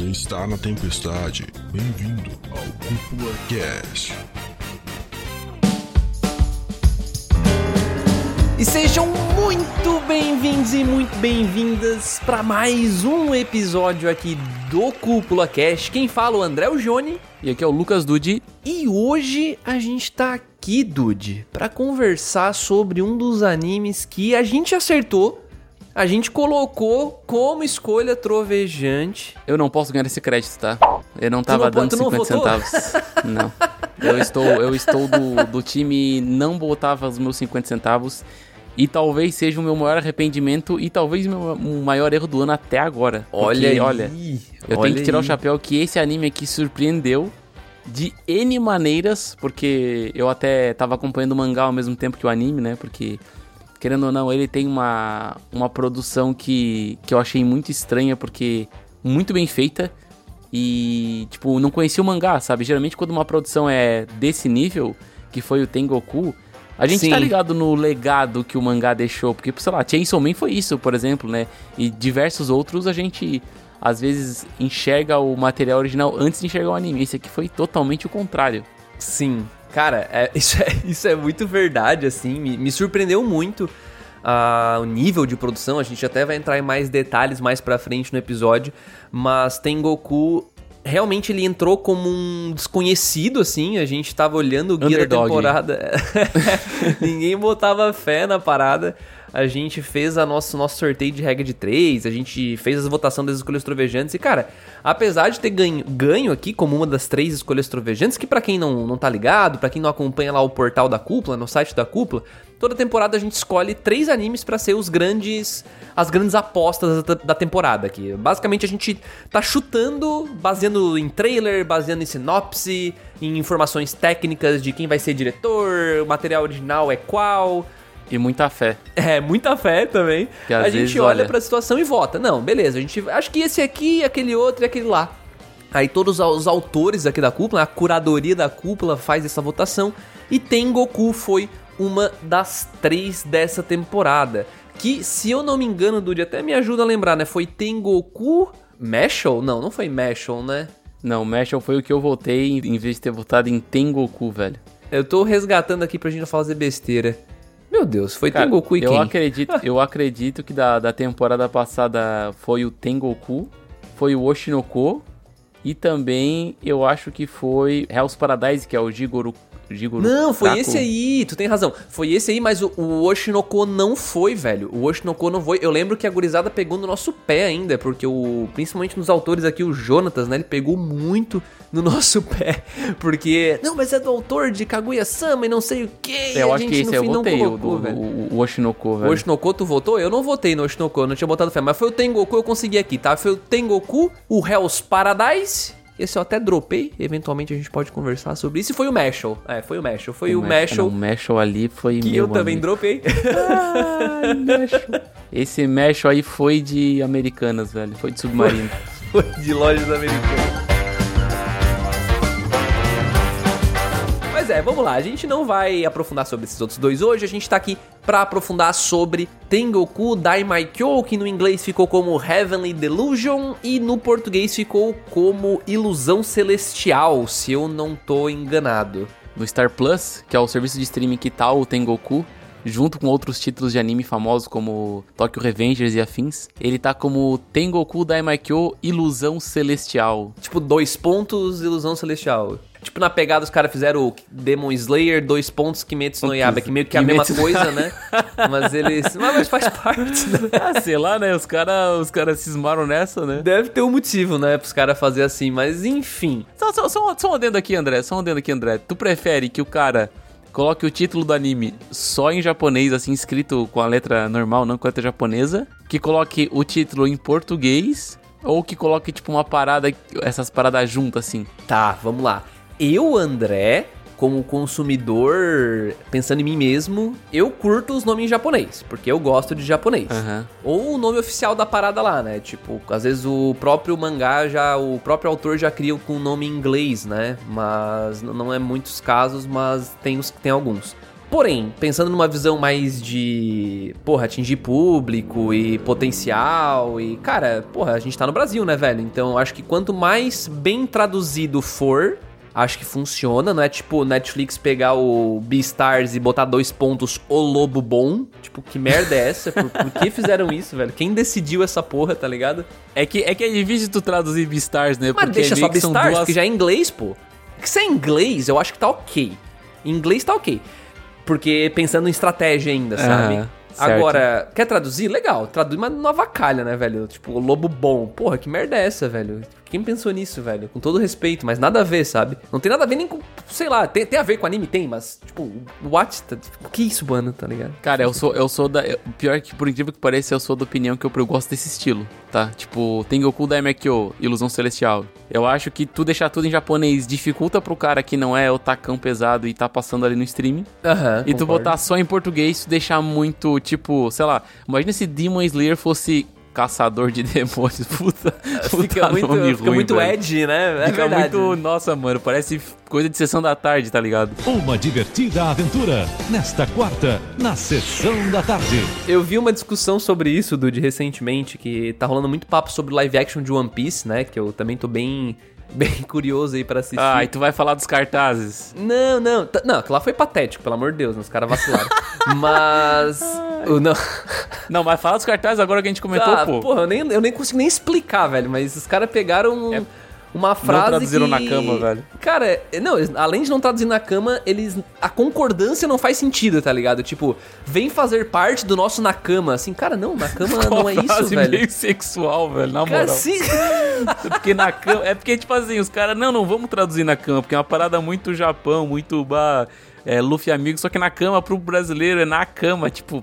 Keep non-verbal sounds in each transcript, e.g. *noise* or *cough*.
Você está na tempestade. Bem-vindo ao Cúpula Cast. E sejam muito bem-vindos e muito bem-vindas para mais um episódio aqui do Cúpula Cast. Quem fala é o André o Jone E aqui é o Lucas Dude. e hoje a gente tá aqui, Dude, para conversar sobre um dos animes que a gente acertou. A gente colocou como escolha trovejante. Eu não posso ganhar esse crédito, tá? Eu não tava não pode- dando não 50 votou? centavos. *laughs* Não. Eu estou, eu estou do, do time não botava os meus 50 centavos. E talvez seja o meu maior arrependimento e talvez o meu maior erro do ano até agora. Porque, Olha aí. olha, eu olha tenho que tirar aí. o chapéu que esse anime aqui surpreendeu de N maneiras, porque eu até tava acompanhando o mangá ao mesmo tempo que o anime, né? Porque, querendo ou não, ele tem uma, uma produção que, que eu achei muito estranha, porque muito bem feita. E, tipo, não conhecia o mangá, sabe? Geralmente quando uma produção é desse nível, que foi o Tengoku, a gente Sim. tá ligado no legado que o mangá deixou. Porque, sei lá, Chainsaw Man foi isso, por exemplo, né? E diversos outros a gente, às vezes, enxerga o material original antes de enxergar o anime. Esse aqui foi totalmente o contrário. Sim, cara, é- *laughs* isso, é, isso é muito verdade, assim, me, me surpreendeu muito ah, o nível de produção, a gente até vai entrar em mais detalhes mais pra frente no episódio, mas Tengoku, realmente ele entrou como um desconhecido, assim, a gente tava olhando o guia da temporada, *laughs* ninguém botava fé na parada, a gente fez a nosso, nosso sorteio de regra de três, a gente fez a votação das escolhas trovejantes. E, cara, apesar de ter ganho, ganho aqui como uma das três escolhas trovejantes, que pra quem não, não tá ligado, pra quem não acompanha lá o portal da cúpula, no site da cúpula, toda temporada a gente escolhe três animes pra ser os grandes. as grandes apostas da, da temporada aqui. Basicamente a gente tá chutando, baseando em trailer, baseando em sinopse, em informações técnicas de quem vai ser diretor, o material original é qual. E muita fé. É, muita fé também. Que a gente olha olha- pra situação e vota. Não, beleza, a gente acho que esse aqui, aquele outro e aquele lá. Aí todos os autores aqui da cúpula, a curadoria da cúpula faz essa votação e Tengoku foi uma das três dessa temporada. Que, se eu não me engano, Dude, até me ajuda a lembrar, né? Foi Tengoku Mashal? Não, não foi Mashal, né? Não, Mashal foi o que eu votei em vez de ter votado em Tengoku, velho. Eu tô resgatando aqui pra gente não fazer besteira. Meu Deus, foi Cara, Tengoku e eu quem? acredito, eu acredito que da, da temporada passada foi o Tengoku, foi o Oshinoko e também eu acho que foi Hell's Paradise, que é o Jigoro Jigoro Não, foi Kaku. esse aí, tu tem razão. Foi esse aí, mas o, o Oshinoko não foi, velho. O Oshinoko não foi. Eu lembro que a gurizada pegou no nosso pé ainda, porque o. Principalmente nos autores aqui, o Jonatas, né? Ele pegou muito no *laughs* nosso pé. Porque. Não, mas é do autor de Kaguya-sama e não sei o quê. É, eu acho que esse eu votei, o, colocou, do- velho. o, o Oshinoko, O velho. Oshinoko, tu votou? Eu não votei no Oshinoko, eu não tinha botado fé. Mas foi o Tengoku, eu consegui aqui, tá? Foi o Tengoku, o Hell's Paradise. Esse eu até dropei. Eventualmente a gente pode conversar sobre isso. E foi o Mashal. É, foi o Mashal. Foi o, Mashal. não, O Mashal ali foi Que meu eu também amigo. dropei. *laughs* Mashal. Esse Mashal aí foi de Americanas, velho. Foi de submarino. Foi de lojas americanas. É, vamos lá. A gente não vai aprofundar sobre esses outros dois hoje. A gente tá aqui pra aprofundar sobre Tengoku Daimaikyo, que no inglês ficou como Heavenly Delusion e no português ficou como Ilusão Celestial, se eu não tô enganado. no Star Plus, que é o serviço de streaming que tá o Tengoku, junto com outros títulos de anime famosos como Tokyo Revengers e afins, ele tá como Tengoku Daimaikyo Ilusão Celestial. Tipo, dois pontos, Ilusão Celestial. Tipo, na pegada os caras fizeram o Demon Slayer, dois pontos, Kimetsu no Yaiba, que meio que é a mesma Kimetsu- coisa, né? Mas eles... *laughs* Mas mas faz parte, né? *laughs* Ah, sei lá, né? Os caras os cara cismaram nessa, né? Deve ter um motivo, né, pros caras fazer assim, mas enfim. Só, só, só, só um adendo aqui, André. Só um adendo aqui, André. Tu prefere que o cara coloque o título do anime só em japonês, assim, escrito com a letra normal, não com a letra japonesa? Que coloque o título em português? Ou que coloque, tipo, uma parada, essas paradas juntas, assim? Tá, vamos lá. Eu, André, como consumidor, pensando em mim mesmo, eu curto os nomes em japonês, porque eu gosto de japonês. Aham. Ou o nome oficial da parada lá, né? Tipo, às vezes o próprio mangá já, o próprio autor já cria com o nome em inglês, né? Mas não é muitos casos, mas tem, os, tem alguns. Porém, pensando numa visão mais de, porra, atingir público e potencial e, cara, porra, a gente tá no Brasil, né, velho? Então, acho que quanto mais bem traduzido for, acho que funciona, não é tipo Netflix pegar o Beastars e botar dois pontos o lobo bom. Tipo, que merda é essa? Por, por que fizeram isso, velho? Quem decidiu essa porra, tá ligado? É que é, que é difícil tu traduzir Beastars, né? Mas Porque deixa só que Beastars, duas- porque já é inglês, pô. Se é inglês, eu acho que tá ok. Em inglês tá ok. Porque pensando em estratégia ainda, sabe? Aham, certo. Agora, quer traduzir? Legal. Traduz, mas não avacalha, né, velho? Tipo, lobo bom. Porra, que merda é essa, velho? Quem pensou nisso, velho? Com todo respeito, mas nada a ver, sabe? Não tem nada a ver nem com. Sei lá, tem, tem a ver com anime? Tem, mas, tipo, what? Tá, tipo, que isso, mano, tá ligado? Cara, eu sou, eu sou da. eu- Pior que, por incrível que pareça, eu sou da opinião que eu, eu gosto desse estilo, tá? Tipo, Tengoku da MQ, Ilusão Celestial. Eu acho que tu deixar tudo em japonês dificulta pro cara que não é otacão pesado e tá passando ali no streaming. Aham. E tu botar só em português, tu deixar muito, tipo, sei lá, imagina se Demon Slayer fosse caçador de demônios, *laughs* puta. Fica puta muito, nome fica ruim, muito velho. edgy, né? É Fica verdade. muito, nossa, mano, parece coisa de sessão da tarde, tá ligado? Uma divertida aventura nesta quarta, na sessão da tarde. Eu vi uma discussão sobre isso, Dude, recentemente, que tá rolando muito papo sobre live action de One Piece, né? Que eu também tô bem, *laughs* bem curioso aí pra assistir. Ah, e tu vai falar dos cartazes. Não, não. tá- Não, aquilo lá foi patético, pelo amor de Deus, né? os caras vacilaram. *laughs* Mas. o- não. Não, mas fala dos cartazes agora que a gente comentou, Ah, pô. porra, eu nem, eu nem consigo nem explicar, velho. Mas os caras pegaram É, uma frase. traduziram que... na cama, velho. Cara, não, eles- além de não traduzir na cama, eles. A concordância não faz sentido, tá ligado? Tipo, vem fazer parte do nosso na cama. Assim, cara, não, na cama *laughs* não é isso, Frase velho. meio sexual, velho, na Cara, moral. sim. *laughs* Porque na cama. É porque, tipo assim, os caras. Não, não vamos traduzir na cama, porque é uma parada muito Japão, muito bah, é, Luffy amigo, só que na cama pro brasileiro é na cama, tipo.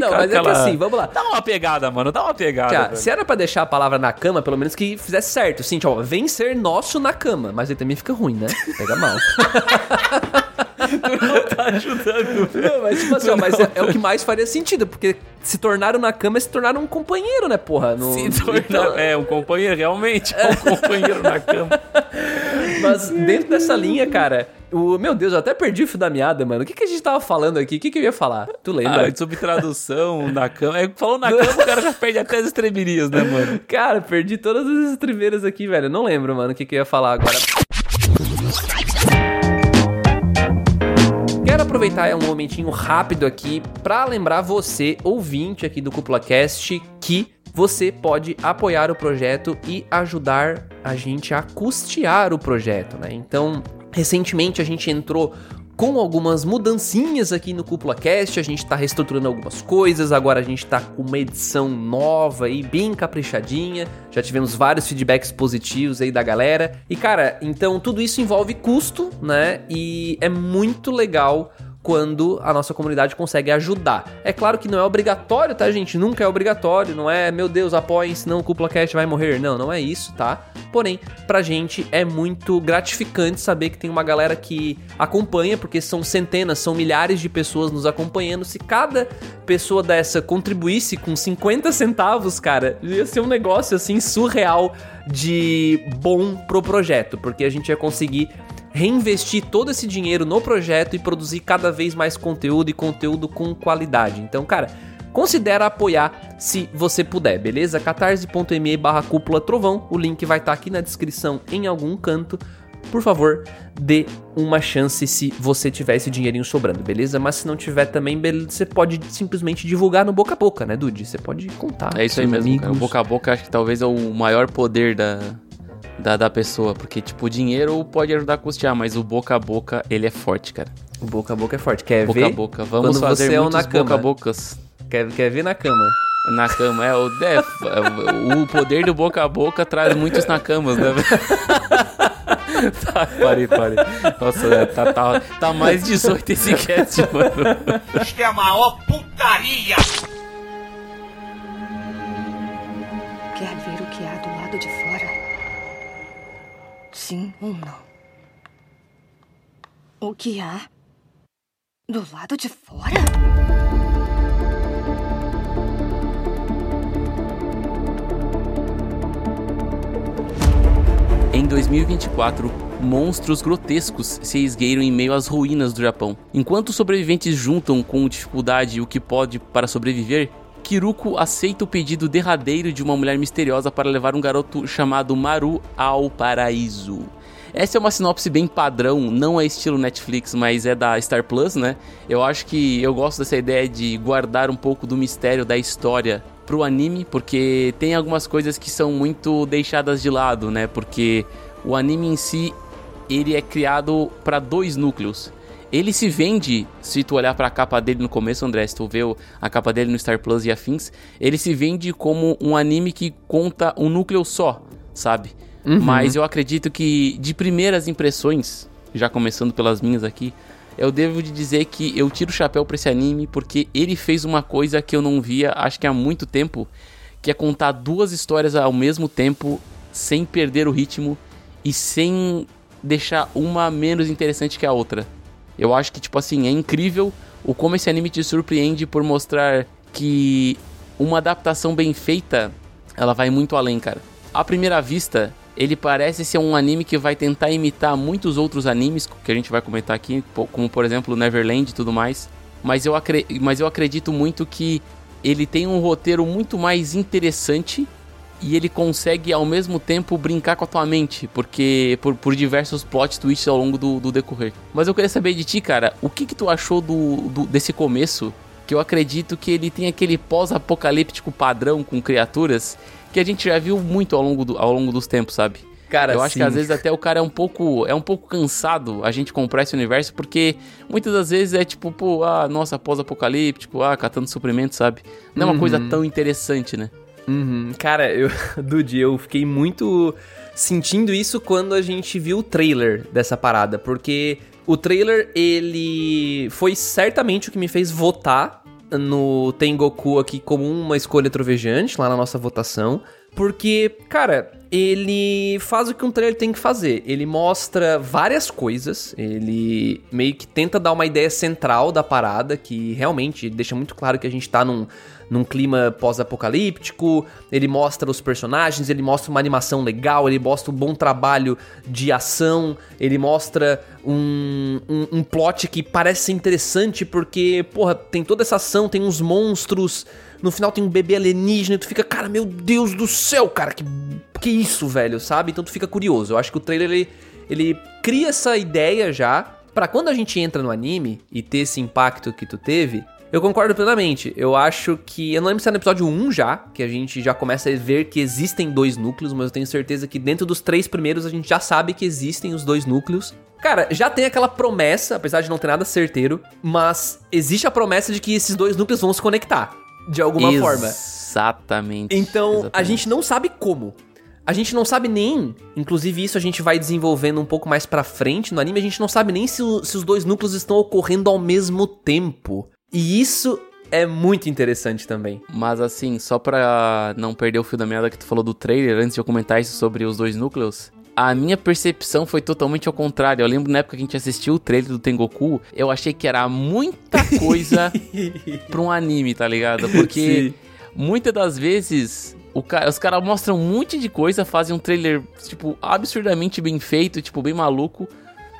Não, mas é que aquela- assim, vamos lá. Dá uma pegada, mano, dá uma pegada. Velho. se era pra deixar a palavra na cama, pelo menos que fizesse certo. Assim, tipo, ó, vem ser nosso na cama. Mas aí também fica ruim, né? Pega mal. *laughs* tá ajudando, velho. Não, mas tipo assim, ó, mas é, é o que mais faria sentido, porque se tornaram na cama se tornaram um companheiro, né, porra? No, Se torna- então, É, um companheiro, realmente. É um *laughs* companheiro na cama. Mas dentro dessa linha, cara, o, meu Deus, eu até perdi o fio da meada, mano. O que, que a gente tava falando aqui? O que, que eu ia falar? Tu lembra? Ah, sobre tradução na cama. É, falou na cama, o cara já perde até as estremerias, né, mano? *laughs* Cara, perdi todas as estribeiras aqui, velho. Eu não lembro, mano, o que, que eu ia falar agora. Quero aproveitar um momentinho rápido aqui pra lembrar você, ouvinte aqui do Cúpula Cast, que você pode apoiar o projeto e ajudar a gente a custear o projeto, né? Então, recentemente a gente entrou com algumas mudancinhas aqui no Cúpula Cast, a gente tá reestruturando algumas coisas, agora a gente tá com uma edição nova e bem caprichadinha, já tivemos vários feedbacks positivos aí da galera. E cara, então tudo isso envolve custo, né? E é muito legal quando a nossa comunidade consegue ajudar. É claro que não é obrigatório, tá, gente? Nunca é obrigatório, não é, meu Deus, apoiem, senão o Cúpula Cast vai morrer. Não, não é isso, tá? Porém, pra gente é muito gratificante saber que tem uma galera que acompanha, porque são centenas, são milhares de pessoas nos acompanhando. Se cada pessoa dessa contribuísse com 50 centavos, cara, ia ser um negócio assim surreal de bom pro projeto, porque a gente ia conseguir reinvestir todo esse dinheiro no projeto e produzir cada vez mais conteúdo e conteúdo com qualidade. Então, cara, considera apoiar se você puder, beleza? catarse.me barra cúpula trovão, o link vai estar aqui na descrição em algum canto. Por favor, dê uma chance se você tiver esse dinheirinho sobrando, beleza? Mas se não tiver também, você pode simplesmente divulgar no boca a boca, né, Dude? Você pode contar. É isso aí mesmo, cara. O boca a boca acho que talvez é o maior poder da, da, da pessoa. Porque, tipo, o dinheiro pode ajudar a custear, mas o boca a boca, ele é forte, cara. O boca a boca é forte. Quer Boca ver? a boca. Vamos quando fazer você é muitos na cama. boca a bocas Quer, quer ver na cama? na cama. É, o, é, é, o poder do boca a boca traz muitos na cama, né? *laughs* tá, parei, parei. Nossa, é, tá, tá, tá mais 18 esse cast, mano. Isto é a maior putaria! Quer ver o que há do lado de fora? Sim ou não? O que há do lado de fora? Em 2024, monstros grotescos se esgueiram em meio às ruínas do Japão. Enquanto os sobreviventes juntam com dificuldade o que pode para sobreviver, Kiruko aceita o pedido derradeiro de uma mulher misteriosa para levar um garoto chamado Maru ao paraíso. Essa é uma sinopse bem padrão, não é estilo Netflix, mas é da Star Plus, né? Eu acho que eu gosto dessa ideia de guardar um pouco do mistério da história pro anime, porque tem algumas coisas que são muito deixadas de lado, né? Porque o anime em si ele é criado para dois núcleos. Ele se vende, se tu olhar para a capa dele no começo, André, se tu vê a capa dele no Star Plus e afins, ele se vende como um anime que conta um núcleo só, sabe? Uhum. Mas eu acredito que de primeiras impressões, já começando pelas minhas aqui, eu devo de dizer que eu tiro o chapéu para esse anime porque ele fez uma coisa que eu não via, acho que há muito tempo, que é contar duas histórias ao mesmo tempo sem perder o ritmo e sem deixar uma menos interessante que a outra. Eu acho que, tipo assim, é incrível o como esse anime te surpreende por mostrar que uma adaptação bem feita, ela vai muito além, cara. À primeira vista, ele parece ser um anime que vai tentar imitar muitos outros animes que a gente vai comentar aqui, como por exemplo Neverland e tudo mais. Mas eu, mas eu acredito muito que ele tem um roteiro muito mais interessante e ele consegue ao mesmo tempo brincar com a tua mente, porque por, por diversos plot twists ao longo do, do, decorrer. Mas eu queria saber de ti, cara, o que que tu achou do, do desse começo? Que eu acredito que ele tem aquele pós-apocalíptico padrão com criaturas que a gente já viu muito ao longo, do, ao longo dos tempos, sabe? Cara, eu acho sim. que às vezes até o cara é um pouco é um pouco cansado a gente comprar esse universo porque muitas das vezes é tipo, pô, ah, nossa, pós-apocalíptico, ah, catando suprimentos, sabe? Não é uma uhum. coisa tão interessante, né? Uhum. Cara, eu, *laughs* Dude, eu fiquei muito sentindo isso quando a gente viu o trailer dessa parada, porque o trailer, ele foi certamente o que me fez votar no Tengoku aqui como uma escolha trovejante lá na nossa votação. Porque, cara, ele faz o que um trailer tem que fazer. Ele mostra várias coisas, ele meio que tenta dar uma ideia central da parada, que realmente deixa muito claro que a gente tá num, num clima pós-apocalíptico. Ele mostra os personagens, ele mostra uma animação legal, ele mostra um bom trabalho de ação, ele mostra um, um, um plot que parece interessante porque, porra, tem toda essa ação, tem uns monstros no final tem um bebê alienígena e tu fica, cara, meu Deus do céu, cara, que, que isso, velho, sabe? Então tu fica curioso. Eu acho que o trailer ele, ele cria essa ideia já para quando a gente entra no anime e ter esse impacto que tu teve. Eu concordo plenamente. Eu acho que. Eu não lembro se é no episódio 1 já, que a gente já começa a ver que existem dois núcleos, mas eu tenho certeza que dentro dos três primeiros a gente já sabe que existem os dois núcleos. Cara, já tem aquela promessa, apesar de não ter nada certeiro, mas existe a promessa de que esses dois núcleos vão se conectar de alguma Exatamente. forma. Exatamente. Então, a gente não sabe como. A gente não sabe nem, inclusive isso a gente vai desenvolvendo um pouco mais pra frente no anime, a gente não sabe nem se, o, se os dois núcleos estão ocorrendo ao mesmo tempo. E isso é muito interessante também. Mas assim, só pra não perder o fio da meada que tu falou do trailer, antes de eu comentar isso sobre os dois núcleos, a minha percepção foi totalmente ao contrário. Eu lembro na época que a gente assistiu o trailer do Tengoku, eu achei que era muita coisa *laughs* pra um anime, tá ligado? Porque Sim. muitas das vezes os caras mostram um monte de coisa, fazem um trailer, tipo, absurdamente bem feito, tipo, bem maluco.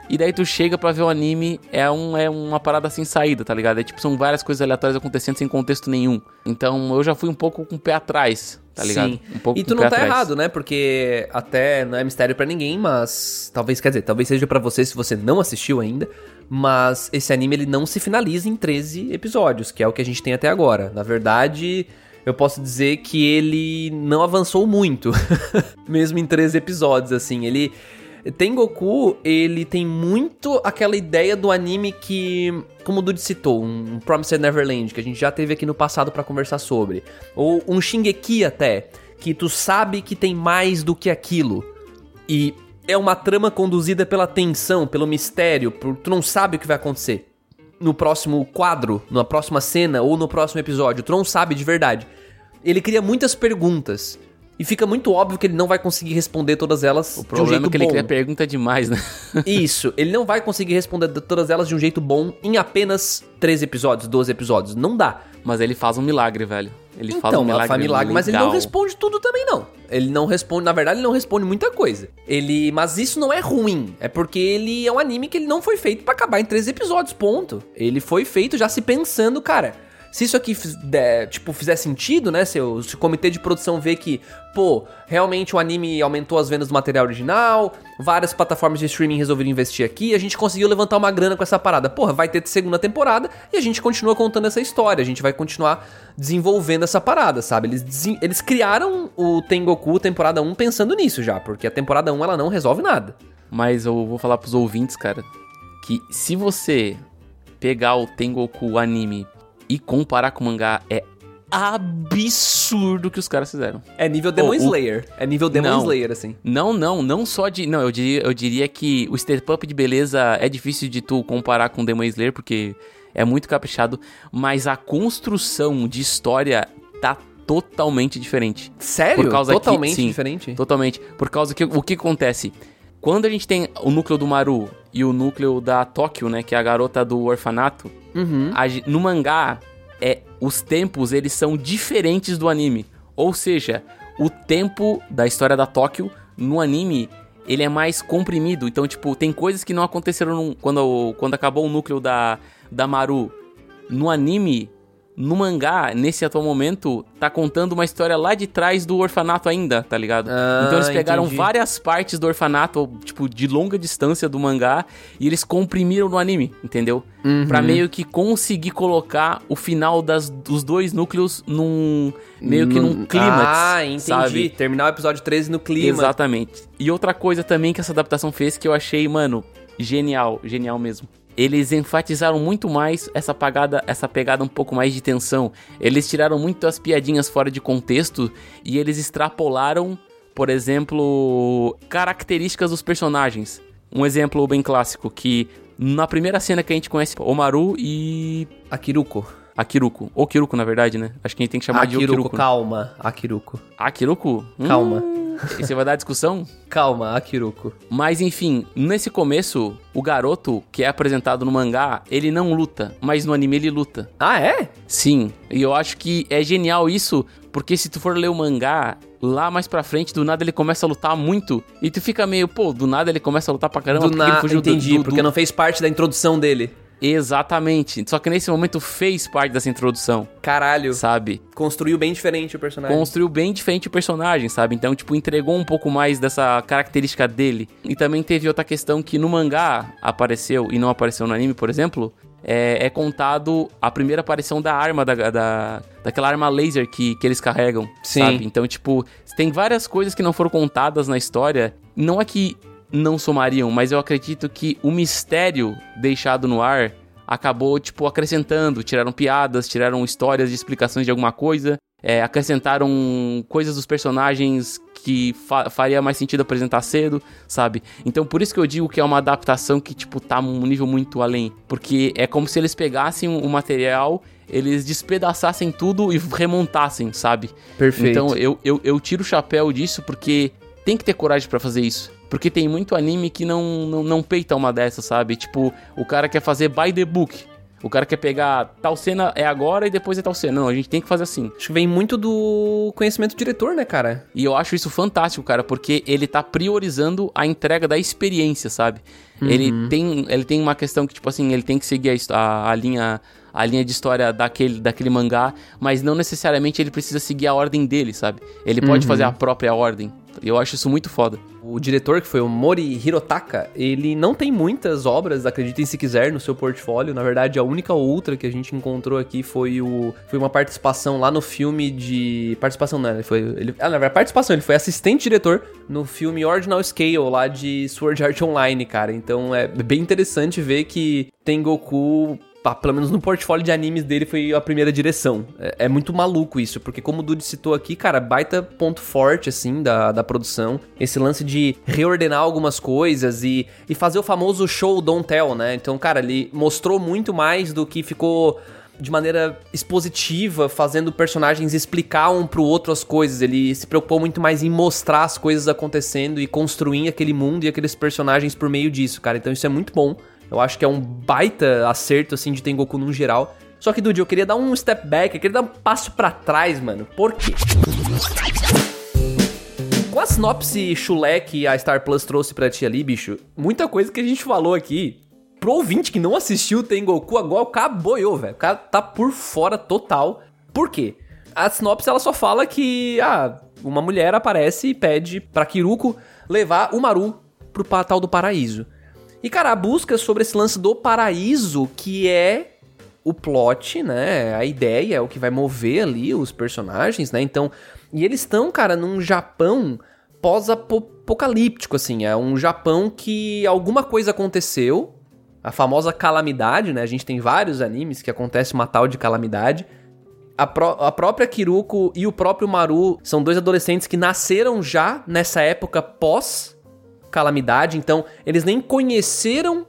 E daí tu chega pra ver o anime, é, um, é uma parada sem saída, tá ligado? É tipo, são várias coisas aleatórias acontecendo sem contexto nenhum. Então eu já fui um pouco com o pé atrás, tá ligado? Sim. Um pouco e tu não tá atrás. errado, né? Porque até não é mistério para ninguém, mas talvez, quer dizer, talvez seja para você se você não assistiu ainda, mas esse anime ele não se finaliza em 13 episódios, que é o que a gente tem até agora. Na verdade, eu posso dizer que ele não avançou muito, *laughs* mesmo em 13 episódios, assim, ele Tengoku, ele tem muito aquela ideia do anime que, como o Dude citou, um Promised Neverland, que a gente já teve aqui no passado para conversar sobre. Ou um Shingeki até, que tu sabe que tem mais do que aquilo. E é uma trama conduzida pela tensão, pelo mistério, por, tu não sabe o que vai acontecer. No próximo quadro, na próxima cena ou no próximo episódio, tu não sabe de verdade. Ele cria muitas perguntas. E fica muito óbvio que ele não vai conseguir responder todas elas O de um problema jeito é que ele bom. cria pergunta demais, né? *laughs* Isso, ele não vai conseguir responder todas elas de um jeito bom em apenas 13 episódios, 12 episódios. Não dá. Mas ele faz um milagre, velho. Ele faz então, um milagre. faz milagre, mas ele não legal. responde tudo também, não. Ele não responde, na verdade, ele não responde muita coisa. Ele. Mas isso não é ruim. É porque ele é um anime que ele não foi feito pra acabar em 13 episódios, ponto. Ele foi feito já se pensando, cara. Se isso aqui tipo, fizer sentido, né? Se o, se o comitê de produção vê que, pô, realmente o anime aumentou as vendas do material original, várias plataformas de streaming resolveram investir aqui, a gente conseguiu levantar uma grana com essa parada. Porra, vai ter segunda temporada e a gente continua contando essa história, a gente vai continuar desenvolvendo essa parada, sabe? Eles, eles criaram o Tengoku temporada 1 pensando nisso já, porque a temporada 1 ela não resolve nada. Mas eu vou falar pros ouvintes, cara, que se você pegar o Tengoku anime e comparar com o mangá, é absurdo o que os caras fizeram. É nível Demon o- Slayer. É nível Demon Não. Slayer, assim. Não, não, não só de. Não, eu diria, eu diria que o Step Up de beleza é difícil de tu comparar com Demon Slayer, porque é muito caprichado, mas a construção de história tá totalmente diferente. Sério? Por causa que- Totalmente sim. diferente? Totalmente. Por causa que o que acontece? Quando a gente tem o núcleo do Maru e o núcleo da Tóquio, né, que é a garota do orfanato, Uhum. a no mangá é os tempos eles são diferentes do anime. Ou seja, o tempo da história da Tóquio no anime ele é mais comprimido. Então, tipo, tem coisas que não aconteceram num- quando, quando acabou o núcleo da, da Maru. No anime, no mangá, nesse atual momento, tá contando uma história lá de trás do orfanato ainda, tá ligado? Ah, então eles pegaram entendi. várias partes do orfanato, tipo, de longa distância do mangá, e eles comprimiram no anime, entendeu? Uhum. Pra meio que conseguir colocar o final das, dos dois núcleos num. meio que num clímax. Ah, entendi. Sabe? Terminar o episódio 13 no clima. Exatamente. E outra coisa também que essa adaptação fez que eu achei, mano, genial, genial mesmo. Eles enfatizaram muito mais essa pegada, essa pegada um pouco mais de tensão. Eles tiraram muito as piadinhas fora de contexto e eles extrapolaram, por exemplo, características dos personagens. Um exemplo bem clássico que na primeira cena que a gente conhece Omaru e Akiruko. Akiruko, ou Kiruko na verdade, né? Acho que a gente tem que chamar de Akiruko, Okiruko. calma. Akiruko. Akiruko? Hum, Calma. E você vai dar discussão? Calma, Akiruko. Mas enfim, nesse começo, o garoto que é apresentado no mangá, ele não luta, mas no anime ele luta. Ah, é? Sim, e eu acho que é genial isso, porque se tu for ler o mangá, lá mais pra frente, do nada ele começa a lutar muito, e tu fica meio, pô, do nada ele começa a lutar pra caramba, Do nada, fugiu do- entendi, do, porque não fez parte da introdução dele. Exatamente, só que nesse momento fez parte dessa introdução, Caralho. sabe? Construiu bem diferente o personagem. construiu bem diferente o personagem, sabe? Então, tipo, entregou um pouco mais dessa característica dele. E também teve outra questão que no mangá apareceu e não apareceu no anime, por exemplo. É, é contado a primeira aparição da arma, da, da, daquela arma laser que, que eles carregam, Sim. sabe? Então, tipo, tem várias coisas que não foram contadas na história. Não é que não somariam, mas eu acredito que o mistério deixado no ar acabou, tipo, acrescentando. Tiraram piadas, tiraram histórias de explicações de alguma coisa, é, acrescentaram coisas dos personagens que fa- faria mais sentido apresentar cedo, sabe? Então, por isso que eu digo que é uma adaptação que, tipo, tá num nível muito além. Porque é como se eles pegassem o material, eles despedaçassem tudo e remontassem, sabe? Perfeito. Então eu, eu, eu tiro o chapéu disso porque tem que ter coragem pra fazer isso. Porque tem muito anime que não, não, não peita uma dessas, sabe? Tipo, o cara quer fazer by the book. O cara quer pegar tal cena é agora e depois é tal cena. Não, a gente tem que fazer assim. Acho que vem muito do conhecimento do diretor, né, cara? E eu acho isso fantástico, cara, porque ele tá priorizando a entrega da experiência, sabe? Ele, tem, ele tem uma questão que, tipo assim, ele tem que seguir a, a, a linha a linha de história daquele, daquele mangá, mas não necessariamente ele precisa seguir a ordem dele, sabe? Ele pode fazer a própria ordem. Eu acho isso muito foda. O diretor, que foi o Mori Hirotaka, ele não tem muitas obras, acreditem se quiser, no seu portfólio. Na verdade, a única outra que a gente encontrou aqui foi o foi uma participação lá no filme de... Participação não, ele foi... Ele, ah, na verdade, participação, ele foi assistente diretor no filme Ordinal Scale, lá de Sword Art Online, cara. Então é bem interessante ver que Tengoku pelo menos no portfólio de animes dele foi a primeira direção. É, é muito maluco isso, porque como o Dude citou aqui, cara, baita ponto forte, assim, da, da produção. Esse lance de reordenar algumas coisas e, e fazer o famoso show don't tell, né? Então, cara, ele mostrou muito mais do que ficou de maneira expositiva, fazendo personagens explicar um pro outro as coisas. Ele se preocupou muito mais em mostrar as coisas acontecendo e construir aquele mundo e aqueles personagens por meio disso, cara. Então isso é muito bom. Eu acho que é um baita acerto, assim, de Tengoku no geral. Só que, Dude, eu queria dar um step back, eu queria dar um passo pra trás, mano. Por quê? Com a sinopse chulé que a Star Plus trouxe pra ti ali, bicho, muita coisa que a gente falou aqui, pro ouvinte que não assistiu Tengoku, agora boiou, velho. O cara tá por fora total. Por quê? A sinopse, ela só fala que, ah, uma mulher aparece e pede pra Kiruko levar o Maru pro tal do paraíso. E, cara, a busca sobre esse lance do paraíso, que é o plot, né? A ideia, é o que vai mover ali os personagens, né? Então, e eles estão, cara, num Japão pós-apocalíptico, assim. É um Japão que alguma coisa aconteceu, a famosa calamidade, né? A gente tem vários animes que acontece uma tal de calamidade. A, pró a própria Kiruko e o próprio Maru são dois adolescentes que nasceram já nessa época pós-calamidade, então eles nem conheceram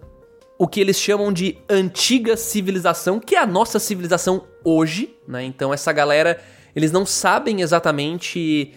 o que eles chamam de antiga civilização, que é a nossa civilização hoje, né? Então essa galera, eles não sabem exatamente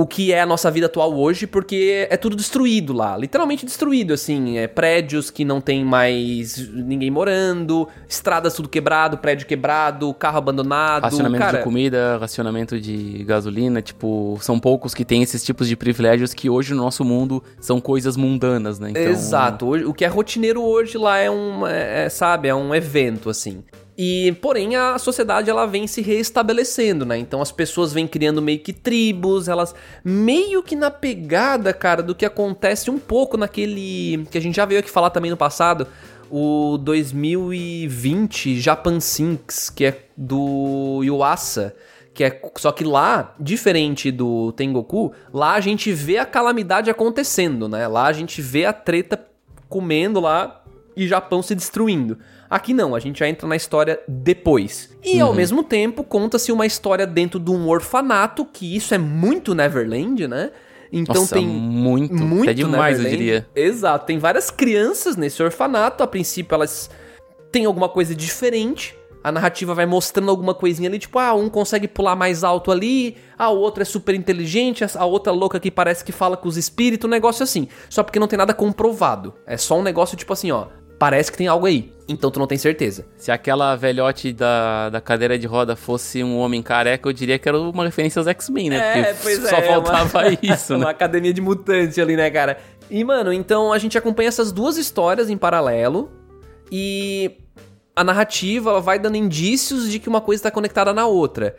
o que é a nossa vida atual hoje, porque é tudo destruído lá, literalmente destruído, assim, é prédios que não tem mais ninguém morando, estradas tudo quebrado, prédio quebrado, carro abandonado, Racionamento cara, de comida, racionamento de gasolina, tipo, são poucos que têm esses tipos de privilégios que hoje no nosso mundo são coisas mundanas, né? Então, Exato, o que é rotineiro hoje lá é um, é, é, sabe, é um evento, assim. E, porém, a sociedade ela vem se reestabelecendo, né? Então as pessoas vêm criando meio que tribos, elas meio que na pegada, cara, do que acontece um pouco naquele que a gente já veio aqui falar também no passado, o 2020 Japan Sinks, que é do Yuasa, que é só que lá, diferente do Tengoku, lá a gente vê a calamidade acontecendo, né? Lá a gente vê a treta comendo lá e Japão se destruindo. Aqui não, a gente já entra na história depois. E Uhum. ao mesmo tempo, conta-se uma história dentro de um orfanato, que isso é muito Neverland, né? Então Nossa, tem muito, muito até demais, eu Neverland. diria. Exato, tem várias crianças nesse orfanato, a princípio elas têm alguma coisa diferente. A narrativa vai mostrando alguma coisinha ali, tipo, ah, um consegue pular mais alto ali, ah, o outro é super inteligente, a outra louca que parece que fala com os espíritos, um negócio assim. Só porque não tem nada comprovado. É só um negócio tipo assim, ó, parece que tem algo aí. Então tu não tem certeza. Se aquela velhote da, da cadeira de roda fosse um homem careca, eu diria que era uma referência aos X-Men, né? Porque só é, faltava *laughs* uma- isso, Uma né? academia de mutantes ali, né, cara? E, mano, então a gente acompanha essas duas histórias em paralelo e a narrativa ela vai dando indícios de que uma coisa está conectada na outra.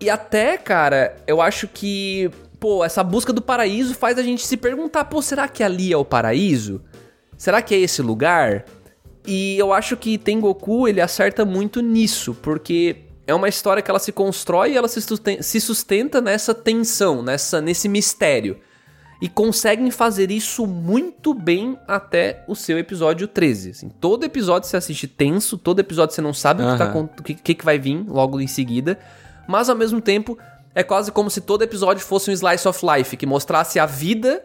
E até, cara, eu acho que, pô, essa busca do paraíso faz a gente se perguntar, pô, será que ali é o paraíso? Será que é esse lugar? E eu acho que Tengoku, ele acerta muito nisso, porque é uma história que ela se constrói e ela se susten- se sustenta nessa tensão, nessa, nesse mistério. E conseguem fazer isso muito bem até o seu episódio 13. Assim, todo episódio você assiste tenso, todo episódio você não sabe o, que, tá, o que que vai vir logo em seguida. Mas ao mesmo tempo, é quase como se todo episódio fosse um slice of life, que mostrasse a vida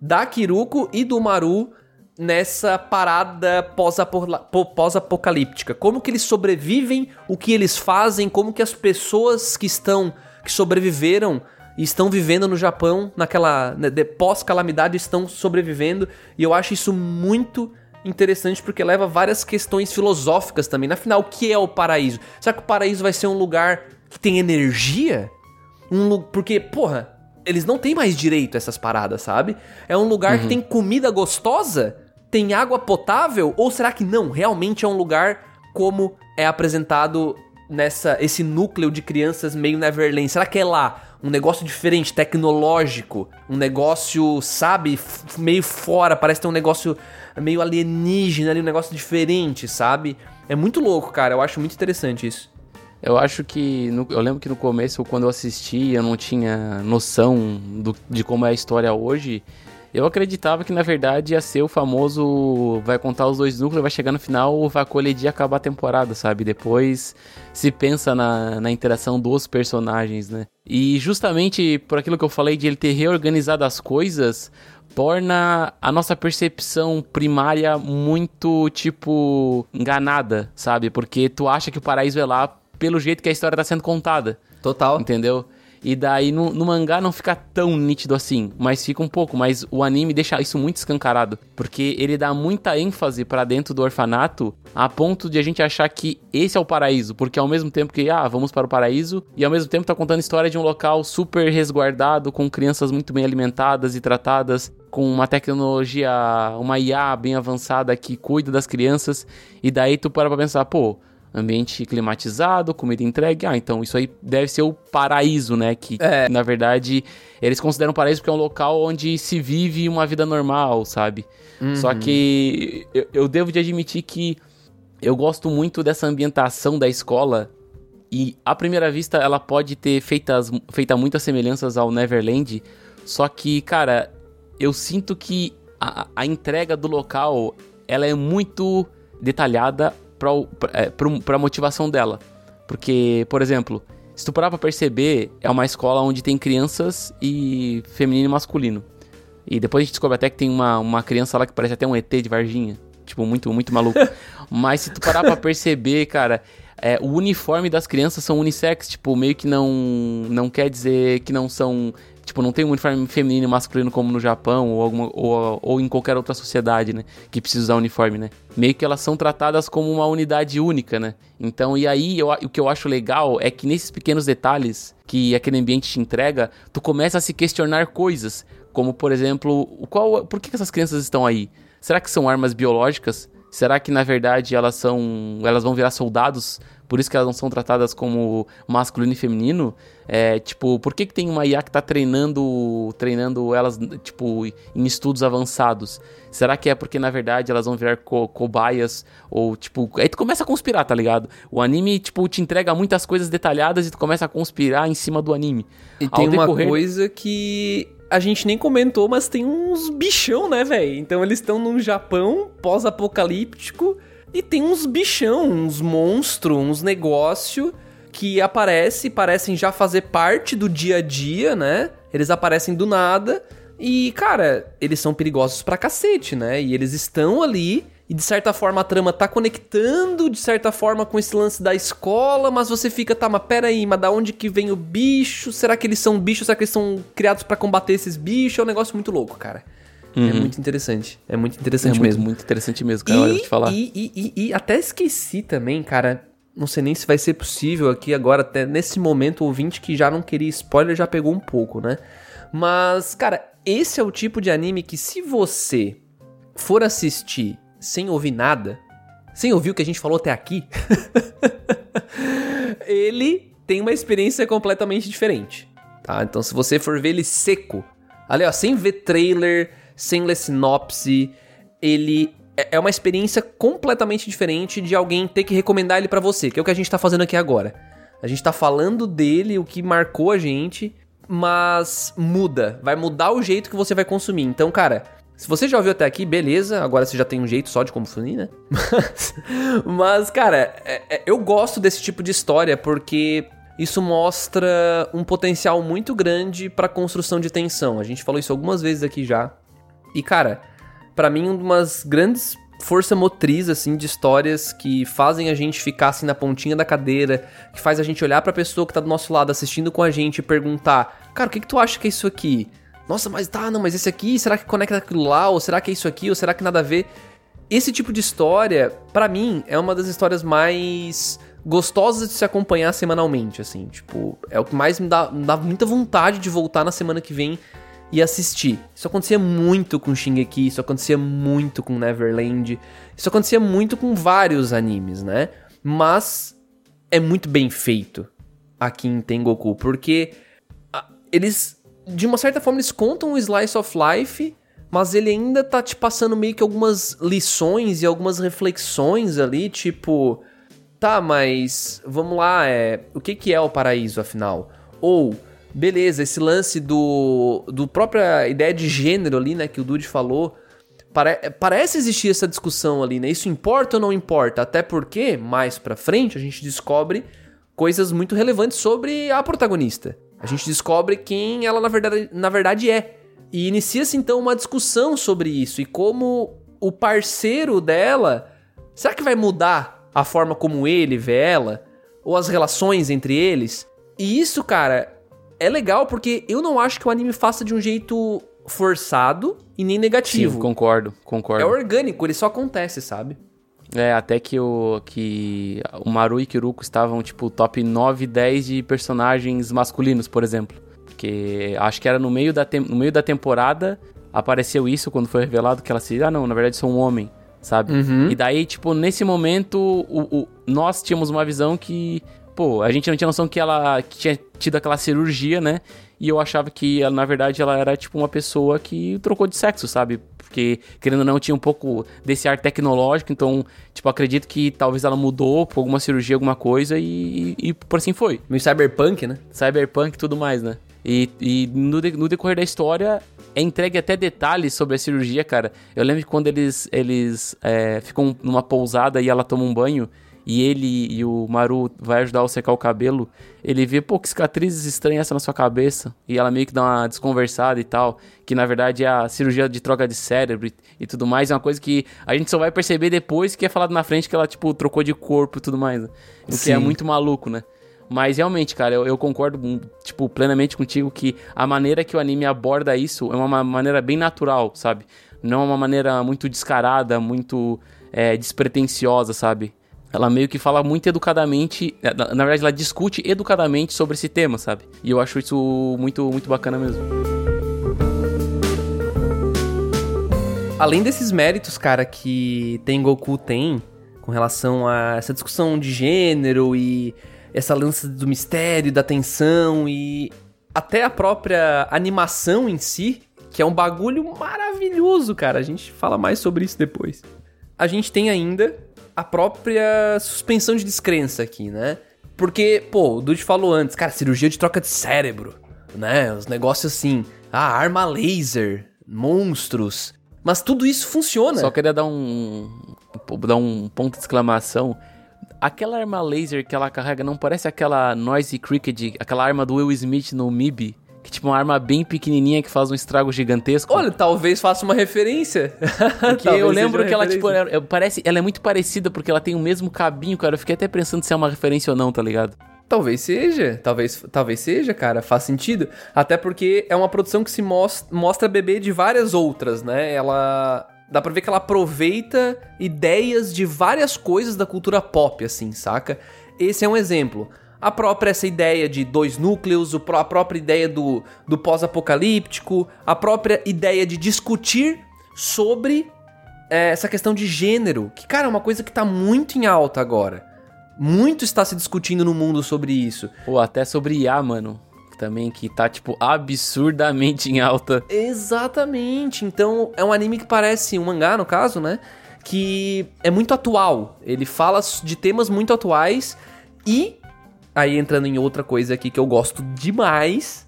da Kiruko e do Maru nessa parada pós-apo- po- pós-apocalíptica. Como que eles sobrevivem, o que eles fazem, como que as pessoas que estão que sobreviveram e estão vivendo no Japão naquela né, de- pós-calamidade estão sobrevivendo e eu acho isso muito interessante porque leva várias questões filosóficas também. Na final, o que é o paraíso? Será que o paraíso vai ser um lugar que tem energia? Um porque, porra, eles não têm mais direito a essas paradas, sabe? É um lugar que tem comida gostosa? Tem água potável? Ou será que não? Realmente é um lugar como é apresentado nessa esse núcleo de crianças meio Neverland? Será que é lá um negócio diferente, tecnológico, um negócio, sabe, meio fora, parece ter um negócio meio alienígena ali, um negócio diferente, sabe? É muito louco, cara. Eu acho muito interessante isso. Eu acho que. no- eu lembro que no começo, quando eu assisti, eu não tinha noção do- de como é a história hoje. Eu acreditava que na verdade ia ser o famoso. Vai contar os dois núcleos, vai chegar no final, vai colidir e acabar a temporada, sabe? Depois se pensa na, na interação dos personagens, né? E justamente por aquilo que eu falei de ele ter reorganizado as coisas, torna a nossa percepção primária muito, tipo, enganada, sabe? Porque tu acha que o paraíso é lá pelo jeito que a história tá sendo contada, Total. entendeu? E daí no, no mangá não fica tão nítido assim, mas fica um pouco. Mas o anime deixa isso muito escancarado, porque ele dá muita ênfase pra dentro do orfanato, a ponto de a gente achar que esse é o paraíso, porque ao mesmo tempo que, ah, vamos para o paraíso, e ao mesmo tempo tá contando a história de um local super resguardado, com crianças muito bem alimentadas e tratadas, com uma tecnologia, uma IA bem avançada que cuida das crianças, e daí tu para pra pensar, pô, ambiente climatizado, comida entregue. Ah, então isso aí deve ser o paraíso, né? Que É. na verdade eles consideram paraíso porque é um local onde se vive uma vida normal, sabe? Só que eu, eu devo de admitir que eu gosto muito dessa ambientação da escola. E à primeira vista ela pode ter feitas, feita muitas semelhanças ao Neverland. Só que, cara, eu sinto que a, a entrega do local ela é muito detalhada pra, o- pra, é, motivação dela. Porque, por exemplo, se tu parar pra perceber, é uma escola onde tem crianças e feminino e masculino. E depois a gente descobre até que tem uma, uma criança lá que parece até um ET de Varginha. Tipo, muito, muito maluco. *laughs* Mas se tu parar pra perceber, cara, é, o uniforme das crianças são unissex. Tipo, meio que não, não quer dizer que não são. Tipo, não tem um uniforme feminino e masculino como no Japão ou, alguma, ou, ou em qualquer outra sociedade, né? Que precisa usar uniforme, né? Meio que elas são tratadas como uma unidade única, né? Então, e aí, eu, o que eu acho legal é que nesses pequenos detalhes que aquele ambiente te entrega, tu começa a se questionar coisas. Como, por exemplo, qual, por que essas crianças estão aí? Será que são armas biológicas? Será que na verdade elas são. elas vão virar soldados? Por isso que elas não são tratadas como masculino e feminino? É, tipo, por que, que tem uma IA que tá treinando. treinando elas, tipo, em estudos avançados? Será que é porque na verdade elas vão virar co cobaias? Ou, tipo. Aí tu começa a conspirar, tá ligado? O anime, tipo, te entrega muitas coisas detalhadas e tu começa a conspirar em cima do anime. E Ao tem uma decorrer- coisa que a gente nem comentou, mas tem uns bichão, né, velho? Então eles estão num Japão pós-apocalíptico e tem uns bichão, uns monstros, uns negócio que aparece, parecem já fazer parte do dia a dia, né? Eles aparecem do nada e, cara, eles são perigosos pra cacete, né? E eles estão ali e de certa forma a trama tá conectando, de certa forma, com esse lance da escola, mas você fica, tá, mas peraí, mas da onde que vem o bicho? Será que eles são bichos? Será que eles são criados pra combater esses bichos? É um negócio muito louco, cara. É muito interessante. É muito É interessante muito, mesmo. muito interessante mesmo, cara. olha, eu vou te falar. E, e, e, e até esqueci também, cara. Não sei nem se vai ser possível aqui agora, até nesse momento, o ouvinte que já não queria spoiler já pegou um pouco, né? Mas, cara, esse é o tipo de anime que se você for assistir sem ouvir nada, sem ouvir o que a gente falou até aqui, *laughs* ele tem uma experiência completamente diferente, tá? Então, se você for ver ele seco, ali ó, sem ver trailer, sem ler sinopse, ele é é uma experiência completamente diferente de alguém ter que recomendar ele pra você, que é o que a gente tá fazendo aqui agora. A gente tá falando dele, o que marcou a gente, mas muda, vai mudar o jeito que você vai consumir. Então, cara, se você já ouviu até aqui, beleza, agora você já tem um jeito só de consumir, né? *laughs* Mas, mas cara, é- é- eu gosto desse tipo de história porque isso mostra um potencial muito grande pra construção de tensão. A gente falou isso algumas vezes aqui já. E, cara, pra mim, umas grandes força motriz, assim, de histórias que fazem a gente ficar, assim, na pontinha da cadeira, que faz a gente olhar pra pessoa que tá do nosso lado assistindo com a gente e perguntar, cara, o que que tu acha que é isso aqui? Nossa, mas tá, não, mas esse aqui, será que conecta aquilo lá? Ou será que é isso aqui? Ou será que nada a ver? Esse tipo de história, pra mim, é uma das histórias mais gostosas de se acompanhar semanalmente, assim. Tipo, é o que mais me dá, me dá muita vontade de voltar na semana que vem e assistir. Isso acontecia muito com Shingeki, isso acontecia muito com Neverland, isso acontecia muito com vários animes, né? Mas é muito bem feito aqui em Tengoku, porque ah, eles, de uma certa forma, eles contam o Slice of Life, mas ele ainda tá te passando meio que algumas lições e algumas reflexões ali, tipo, tá, mas vamos lá, é, o que que é o paraíso afinal? Ou beleza, esse lance do do própria ideia de gênero ali, né, que o Dude falou, pare- parece existir essa discussão ali, né? Isso importa ou não importa? Até porque mais pra frente a gente descobre coisas muito relevantes sobre a protagonista. A gente descobre quem ela na verdade, na verdade é. E inicia-se então uma discussão sobre isso e como o parceiro dela, será que vai mudar a forma como ele vê ela ou as relações entre eles? E isso, cara, é legal porque eu não acho que o anime faça de um jeito forçado e nem negativo. Sim, concordo, concordo. É orgânico, ele só acontece, sabe? É, até que o, que o Maru e Kiruko estavam, tipo, top 9, 10 de personagens masculinos, por exemplo. Porque acho que era no meio da, no meio da temporada, apareceu isso quando foi revelado que ela se... Ah, não, na verdade sou um homem, sabe? Uhum. E daí, tipo, nesse momento, o, o- nós tínhamos uma visão que... Pô, a gente não tinha noção que ela tinha tido aquela cirurgia, né? E eu achava que, ela, na verdade, ela era, tipo, uma pessoa que trocou de sexo, sabe? Porque, querendo ou não, tinha um pouco desse ar tecnológico, então, tipo, acredito que talvez ela mudou por alguma cirurgia, alguma coisa, e, e por assim foi. Meio cyberpunk, né? Cyberpunk e tudo mais, né? E, e no, de- no decorrer da história é entregue até detalhes sobre a cirurgia, cara. Eu lembro que quando eles, eles é, ficam numa pousada e ela toma um banho, e ele e o Maru vai ajudar a secar o cabelo, ele vê, pô, que cicatrizes estranhas essa na sua cabeça. E ela meio que dá uma desconversada e tal, que na verdade é a cirurgia de troca de cérebro e, e tudo mais. É uma coisa que a gente só vai perceber depois que é falado na frente que ela, tipo, trocou de corpo e tudo mais. né? O que Sim. é muito maluco, né? Mas realmente, cara, eu, eu concordo, hum, tipo, plenamente contigo que a maneira que o anime aborda isso é uma ma- maneira bem natural, sabe? Não é uma maneira muito descarada, muito é, despretensiosa, sabe? Ela meio que fala muito educadamente, é, na verdade ela discute educadamente sobre esse tema, sabe? E eu acho isso muito, muito bacana mesmo. Além desses méritos, cara, que Tengoku tem com relação a essa discussão de gênero e essa lança do mistério, da tensão e até a própria animação em si, que é um bagulho maravilhoso, cara. A gente fala mais sobre isso depois. A gente tem ainda a própria suspensão de descrença aqui, né? Porque, pô, o Dude falou antes, cara, cirurgia de troca de cérebro, né? Os negócios assim, ah, arma laser, monstros. Mas tudo isso funciona. Só queria dar um, dar um ponto de exclamação. Aquela arma laser que ela carrega não parece aquela Noise Cricket, aquela arma do Will Smith no MIB? Tipo uma arma bem pequenininha que faz um estrago gigantesco. Olha, talvez faça uma referência. *laughs* Porque eu lembro que ela, tipo, ela, parece, ela é muito parecida porque ela tem o mesmo cabinho, cara. Eu fiquei até pensando se é uma referência ou não, tá ligado? Talvez seja, talvez, talvez seja, cara, faz sentido. Até porque é uma produção que se mostra, mostra bebê de várias outras, né? Ela. Dá pra ver que ela aproveita ideias de várias coisas da cultura pop, assim, saca? Esse é um exemplo. A própria essa ideia de dois núcleos, a própria ideia do, do pós-apocalíptico, a própria ideia de discutir sobre é, essa questão de gênero, que, cara, é uma coisa que tá muito em alta agora. Muito está se discutindo no mundo sobre isso. Ou até sobre IA, mano. Também que tá, tipo, absurdamente em alta. Exatamente. Então, é um anime que parece um mangá, no caso, né? Que é muito atual. Ele fala de temas muito atuais e aí entrando em outra coisa aqui que eu gosto demais,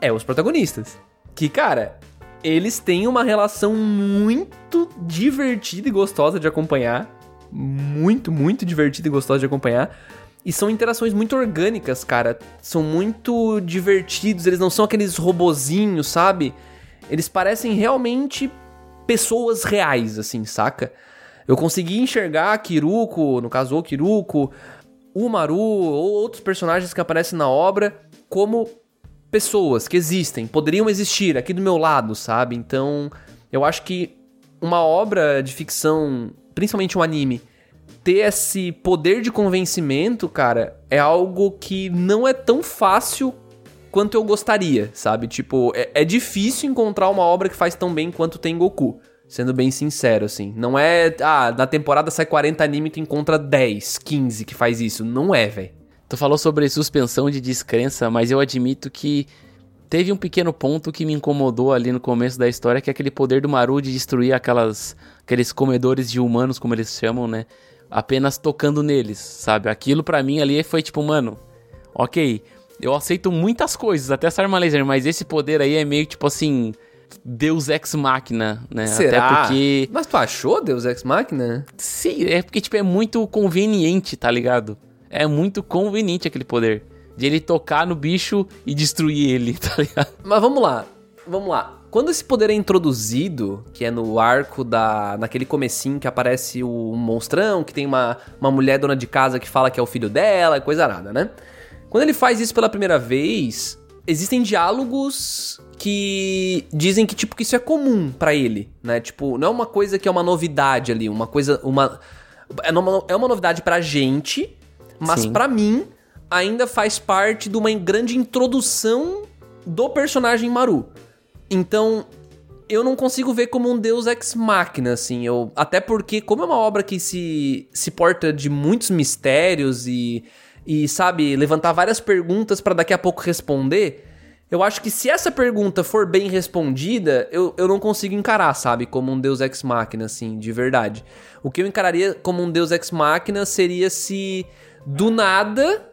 é os protagonistas. Que, cara, eles têm uma relação muito divertida e gostosa de acompanhar. Muito, muito divertida e gostosa de acompanhar. E são interações muito orgânicas, cara. São muito divertidos, eles não são aqueles robozinhos, sabe? Eles parecem realmente pessoas reais, assim, saca? Eu consegui enxergar Kiruko, no caso o Kiruko, o Maru ou outros personagens que aparecem na obra como pessoas que existem, poderiam existir aqui do meu lado, sabe? Então, eu acho que uma obra de ficção, principalmente um anime, ter esse poder de convencimento, cara, é algo que não é tão fácil quanto eu gostaria, sabe? Tipo, é, é difícil encontrar uma obra que faz tão bem quanto tem Goku. Sendo bem sincero, assim. Não é. Ah, na temporada sai 40 anime e tu encontra 10, 15 que faz isso. Não é, velho. Tu falou sobre suspensão de descrença, mas eu admito que teve um pequeno ponto que me incomodou ali no começo da história, que é aquele poder do Maru de destruir aquelas, aqueles comedores de humanos, como eles chamam, né? Apenas tocando neles, sabe? Aquilo pra mim ali foi tipo, mano, ok, eu aceito muitas coisas, até essa arma laser, mas esse poder aí é meio tipo assim, Deus Ex Machina, né? Será? Até porque. Mas tu achou Deus Ex Machina? Sim, é porque, tipo, é muito conveniente, tá ligado? É muito conveniente aquele poder. De ele tocar no bicho e destruir ele, *laughs* tá ligado? Mas vamos lá. Vamos lá. quando esse poder é introduzido, que é no arco da. naquele comecinho que aparece o um monstrão, que tem uma, uma mulher dona de casa que fala que é o filho dela, coisa nada, né? Quando ele faz isso pela primeira vez, existem diálogos que dizem que tipo que isso é comum pra ele, né? Tipo, não é uma coisa que é uma novidade ali, uma coisa uma é uma, é uma novidade pra gente, mas pra mim ainda faz parte de uma grande introdução do personagem Maru. Então, eu não consigo ver como um deus ex machina, assim. Eu, até porque, como é uma obra que se, se porta de muitos mistérios e, e sabe, levantar várias perguntas pra daqui a pouco responder, eu acho que se essa pergunta for bem respondida, eu, eu não consigo encarar, sabe, como um deus ex machina, assim, de verdade. O que eu encararia como um deus ex machina seria se do nada,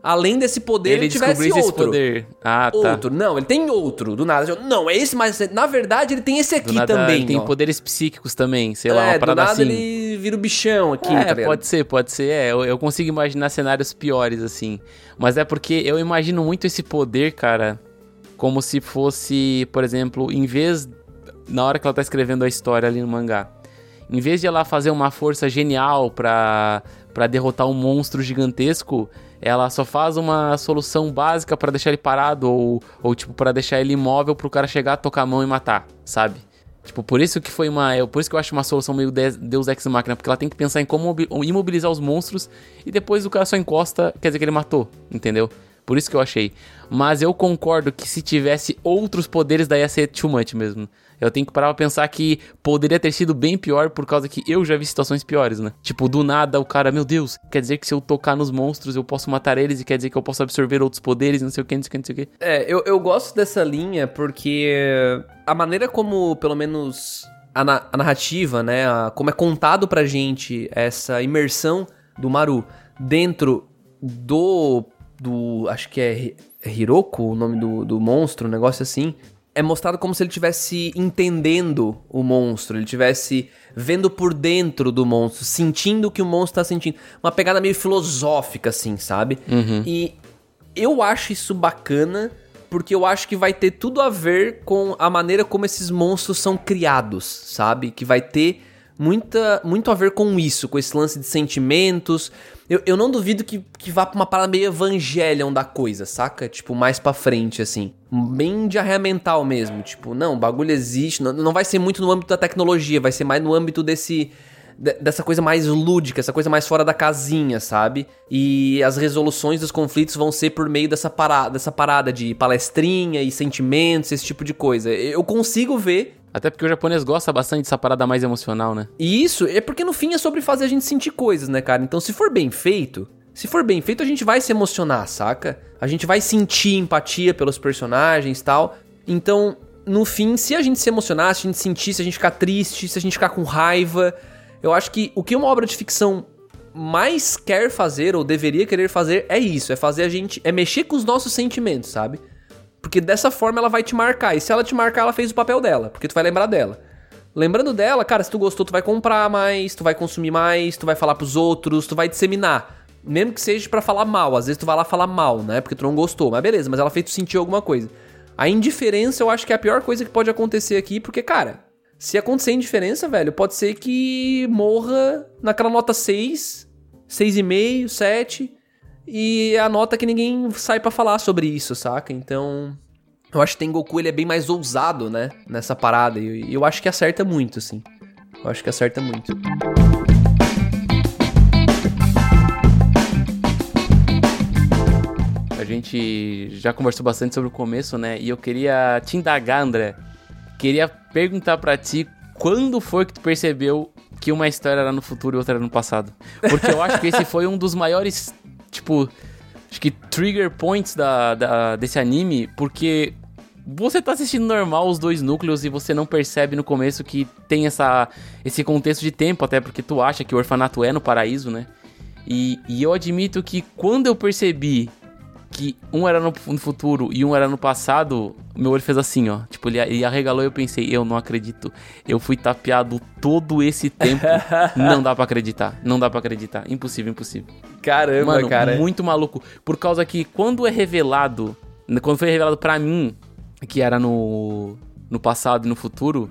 além desse poder, Ele ele tivesse descobrisse esse outro. poder. Ah, tá. Outro. Não, ele tem outro, do nada. Não, é esse, mas na verdade ele tem esse aqui nada, também. ele tem ó. poderes psíquicos também, sei lá, é, uma parada do nada assim. ele vira o bichão aqui, É, tá pode ser, pode ser. É, eu, eu consigo imaginar cenários piores, assim. Mas é porque eu imagino muito esse poder, cara, como se fosse, por exemplo, em vez. Na hora que ela tá escrevendo a história ali no mangá. Em vez de ela fazer uma força genial pra, pra derrotar um monstro gigantesco, ela só faz uma solução básica pra deixar ele parado ou, ou tipo, pra deixar ele imóvel pro cara chegar, tocar a mão e matar, sabe? Tipo, por isso que foi uma. é, Por isso que eu acho uma solução meio de- Deus Ex Machina, porque ela tem que pensar em como mobi- imobilizar os monstros e depois o cara só encosta, quer dizer que ele matou, entendeu? Por isso que eu achei. Mas eu concordo que se tivesse outros poderes, daí ia ser too much mesmo. Eu tenho que parar pra pensar que poderia ter sido bem pior por causa que eu já vi situações piores, né? Tipo, do nada o cara, meu Deus, quer dizer que se eu tocar nos monstros eu posso matar eles e quer dizer que eu posso absorver outros poderes, não sei o que, não sei o que, não sei o que. É, eu, eu gosto dessa linha porque a maneira como, pelo menos, a, na- a narrativa, né? a- como é contado pra gente essa imersão do Maru dentro do. do acho que é Hiroko, o nome do, do monstro, um negócio assim. É mostrado como se ele estivesse entendendo o monstro, ele estivesse vendo por dentro do monstro, sentindo o que o monstro tá sentindo. Uma pegada meio filosófica, assim, sabe? E eu acho isso bacana, porque eu acho que vai ter tudo a ver com a maneira como esses monstros são criados, sabe? Que vai ter muita, muito a ver com isso, com esse lance de sentimentos. Eu, eu não duvido que, que vá pra uma parada meio Evangelion da coisa, saca? Tipo, mais pra frente, assim. Bem diarreia mental mesmo. Tipo, não, o bagulho existe. Não, não vai ser muito no âmbito da tecnologia, vai ser mais no âmbito desse de- dessa coisa mais lúdica, essa coisa mais fora da casinha, sabe? E as resoluções dos conflitos vão ser por meio dessa parada, dessa parada de palestrinha e sentimentos, esse tipo de coisa. Eu consigo ver. Até porque o japonês gosta bastante dessa parada mais emocional, né? E isso é porque no fim é sobre fazer a gente sentir coisas, né, cara? Então, se for bem feito, se for bem feito, a gente vai se emocionar, saca? A gente vai sentir empatia pelos personagens tal. Então, no fim, se a gente se emocionar, se a gente sentir, se a gente ficar triste, se a gente ficar com raiva, eu acho que o que uma obra de ficção mais quer fazer ou deveria querer fazer é isso, é fazer a gente, é mexer com os nossos sentimentos, sabe? Porque dessa forma ela vai te marcar. E se ela te marcar, ela fez o papel dela, porque tu vai lembrar dela. Lembrando dela, cara, se tu gostou, tu vai comprar mais, tu vai consumir mais, tu vai falar pros outros, tu vai disseminar. Mesmo que seja pra falar mal, às vezes tu vai lá falar mal, né? Porque tu não gostou, mas beleza, mas ela fez tu sentir alguma coisa. A indiferença eu acho que é a pior coisa que pode acontecer aqui, porque, cara, se acontecer indiferença, velho, pode ser que morra naquela nota 6, 6,5, 7, e a nota que ninguém sai pra falar sobre isso, saca? Então, eu acho que Tengoku ele é bem mais ousado, né? Nessa parada. E eu acho que acerta muito, assim. Eu acho que acerta muito. A gente já conversou bastante sobre o começo, né? E eu queria te indagar, André. Queria perguntar pra ti quando foi que tu percebeu que uma história era no futuro e outra era no passado. Porque eu acho que esse foi um dos maiores, tipo, acho que trigger points da, da- desse anime, porque você tá assistindo normal os dois núcleos e você não percebe no começo que tem essa, esse contexto de tempo, até porque tu acha que o orfanato é no paraíso, né? E, e eu admito que quando eu percebi que um era no, no futuro e um era no passado, meu olho fez assim, ó. Tipo, ele, ele arregalou e eu pensei, eu não acredito. Eu fui tapeado todo esse tempo. *laughs* não dá pra acreditar. Não dá pra acreditar. Impossível, impossível. Caramba, Mano, cara. muito maluco. Por causa que quando é revelado, quando foi revelado pra mim, que era no no passado e no futuro,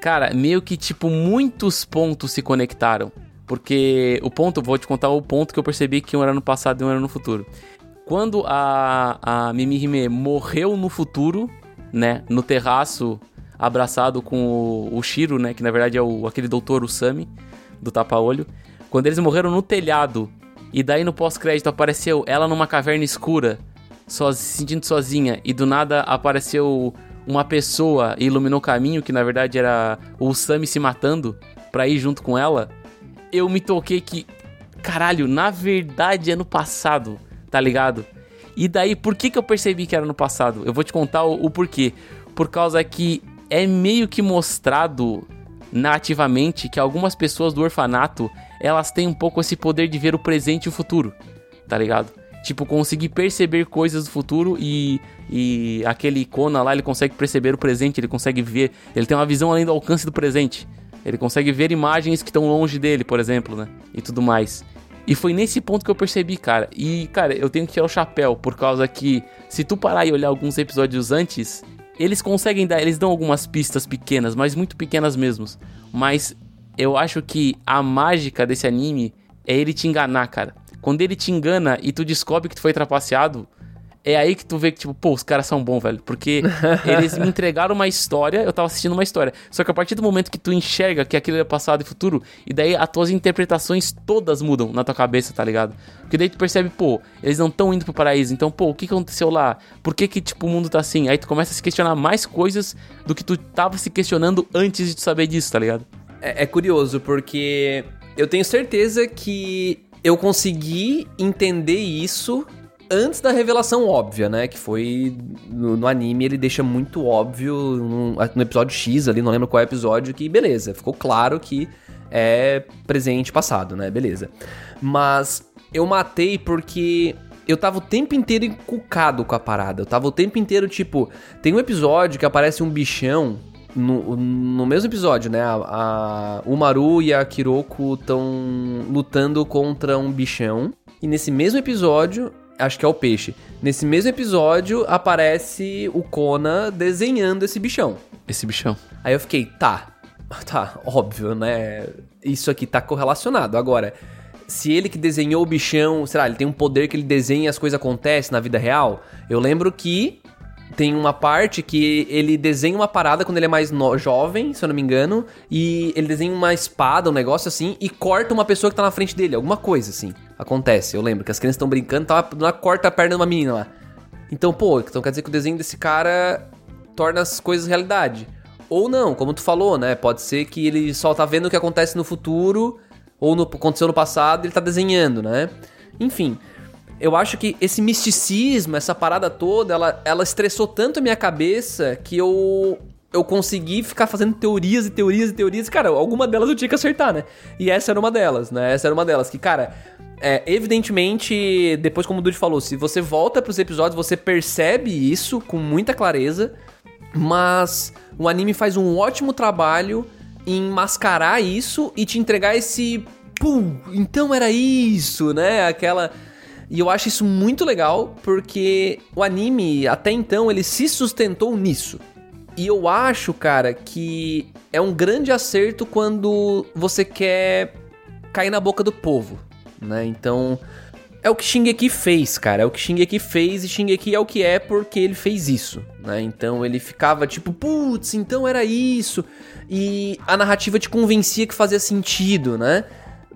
cara, meio que tipo muitos pontos se conectaram. Porque o ponto, vou te contar o ponto que eu percebi que um era no passado e um era no futuro. Quando a, a Mimihime morreu no futuro, né, no terraço, abraçado com o, o Shiro, né, que na verdade é o, aquele doutor Usami, do tapa-olho. Quando eles morreram no telhado, e daí no pós-crédito apareceu ela numa caverna escura, so, se sentindo sozinha, e do nada apareceu uma pessoa e iluminou o caminho, que na verdade era o Usami se matando pra ir junto com ela, eu me toquei que, caralho, na verdade é no passado, tá ligado? E daí, por que, que eu percebi que era no passado? Eu vou te contar o, o porquê. Por causa que é meio que mostrado nativamente que algumas pessoas do orfanato, elas têm um pouco esse poder de ver o presente e o futuro, tá ligado? Tipo, conseguir perceber coisas do futuro e, e aquele icona lá, ele consegue perceber o presente, ele consegue ver, ele tem uma visão além do alcance do presente. Ele consegue ver imagens que estão longe dele, por exemplo, né? E tudo mais. E foi nesse ponto que eu percebi, cara. E, cara, eu tenho que tirar o chapéu, por causa que, se tu parar e olhar alguns episódios antes, eles conseguem dar, eles dão algumas pistas pequenas, mas muito pequenas mesmo. Mas eu acho que a mágica desse anime é ele te enganar, cara. Quando ele te engana e tu descobre que tu foi trapaceado, é aí que tu vê que, tipo, pô, os caras são bons, velho. Porque *laughs* eles me entregaram uma história, eu tava assistindo uma história. Só que a partir do momento que tu enxerga que aquilo é passado e futuro, e daí as tuas interpretações todas mudam na tua cabeça, tá ligado? Porque daí tu percebe, pô, eles não estão indo pro paraíso. Então, pô, o que aconteceu lá? Por que que, tipo, o mundo tá assim? Aí tu começa a se questionar mais coisas do que tu tava se questionando antes de tu saber disso, tá ligado? É, é curioso, porque eu tenho certeza que eu consegui entender isso antes da revelação óbvia, né? Que foi no, no anime, ele deixa muito óbvio no, no, episódio X ali, não lembro qual é episódio, que beleza, ficou claro que é presente passado, né? Beleza. Mas eu matei porque eu tava o tempo inteiro encucado com a parada. Eu tava o tempo inteiro, tipo, tem um episódio que aparece um bichão. No, no mesmo episódio, né? A, a, o Maru e a Kiroko estão lutando contra um bichão. E nesse mesmo episódio, acho que é o peixe. Nesse mesmo episódio aparece o Kona desenhando esse bichão. Esse bichão. Aí eu fiquei, tá, *laughs* tá, óbvio, né? Isso aqui tá correlacionado. Agora, se ele que desenhou o bichão, sei lá, ele tem um poder que ele desenha e as coisas acontecem na vida real. Eu lembro que tem uma parte que ele desenha uma parada quando ele é mais no, jovem, se eu não me engano, e ele desenha uma espada, um negócio assim, e corta uma pessoa que tá na frente dele, alguma coisa assim. Acontece, eu lembro que as crianças estão brincando, tá lá, corta a perna de uma menina lá. Então, pô, então quer dizer que o desenho desse cara torna as coisas realidade. Ou não, como tu falou, né? Pode ser que ele só tá vendo o que acontece no futuro, ou no, aconteceu no passado, ele tá desenhando, né? Enfim, eu acho que esse misticismo, essa parada toda, ela, ela estressou tanto a minha cabeça que eu eu consegui ficar fazendo teorias e teorias e teorias. Cara, alguma delas eu tinha que acertar, né? E essa era uma delas, né? Essa era uma delas. Que, cara, é, evidentemente, depois, como o Dude falou, se você volta pros episódios, você percebe isso com muita clareza. Mas o anime faz um ótimo trabalho em mascarar isso e te entregar esse. Pum! Então era isso, né? Aquela e eu acho isso muito legal porque o anime, até então, ele se sustentou nisso. E eu acho, cara, que é um grande acerto quando você quer cair na boca do povo, né? Então, é o que Shingeki fez, cara. É o que Shingeki fez e Shingeki é o que é porque ele fez isso, né? Então ele ficava tipo, putz, então era isso. E a narrativa te convencia que fazia sentido, né?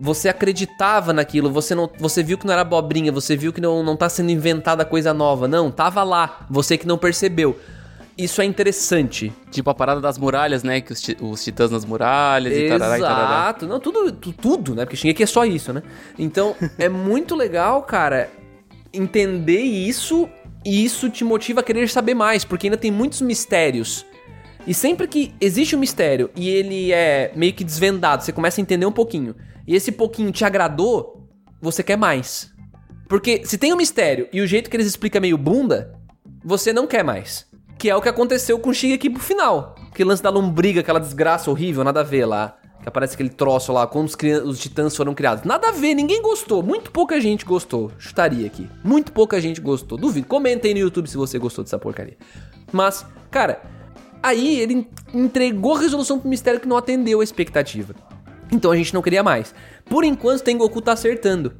Você acreditava naquilo, você não, você viu que não era abobrinha, você viu que não, não tá sendo inventada coisa nova. Não, tava lá, você que não percebeu. Isso é interessante. Tipo a parada das muralhas, né? Que os, os titãs nas muralhas Exato. e tarará e tarará. Não, tudo, tudo, né? Porque Shingeki é só isso, né? Então, *laughs* é muito legal, cara, entender isso e isso te motiva a querer saber mais, porque ainda tem muitos mistérios. E sempre que existe um mistério e ele é meio que desvendado, você começa a entender um pouquinho e esse pouquinho te agradou, você quer mais. Porque se tem um mistério e o jeito que eles explicam é meio bunda, você não quer mais. Que é o que aconteceu com o Shingeki pro final. Que lance da lombriga, aquela desgraça horrível, nada a ver lá. Que aparece aquele troço lá, quando os, os titãs foram criados. Nada a ver, ninguém gostou. Muito pouca gente gostou. Chutaria aqui. Muito pouca gente gostou. Duvido. Comentem no YouTube se você gostou dessa porcaria. Mas, cara, Aí ele entregou a resolução pro mistério que não atendeu a expectativa. Então a gente não queria mais. Por enquanto, Tengoku tá acertando.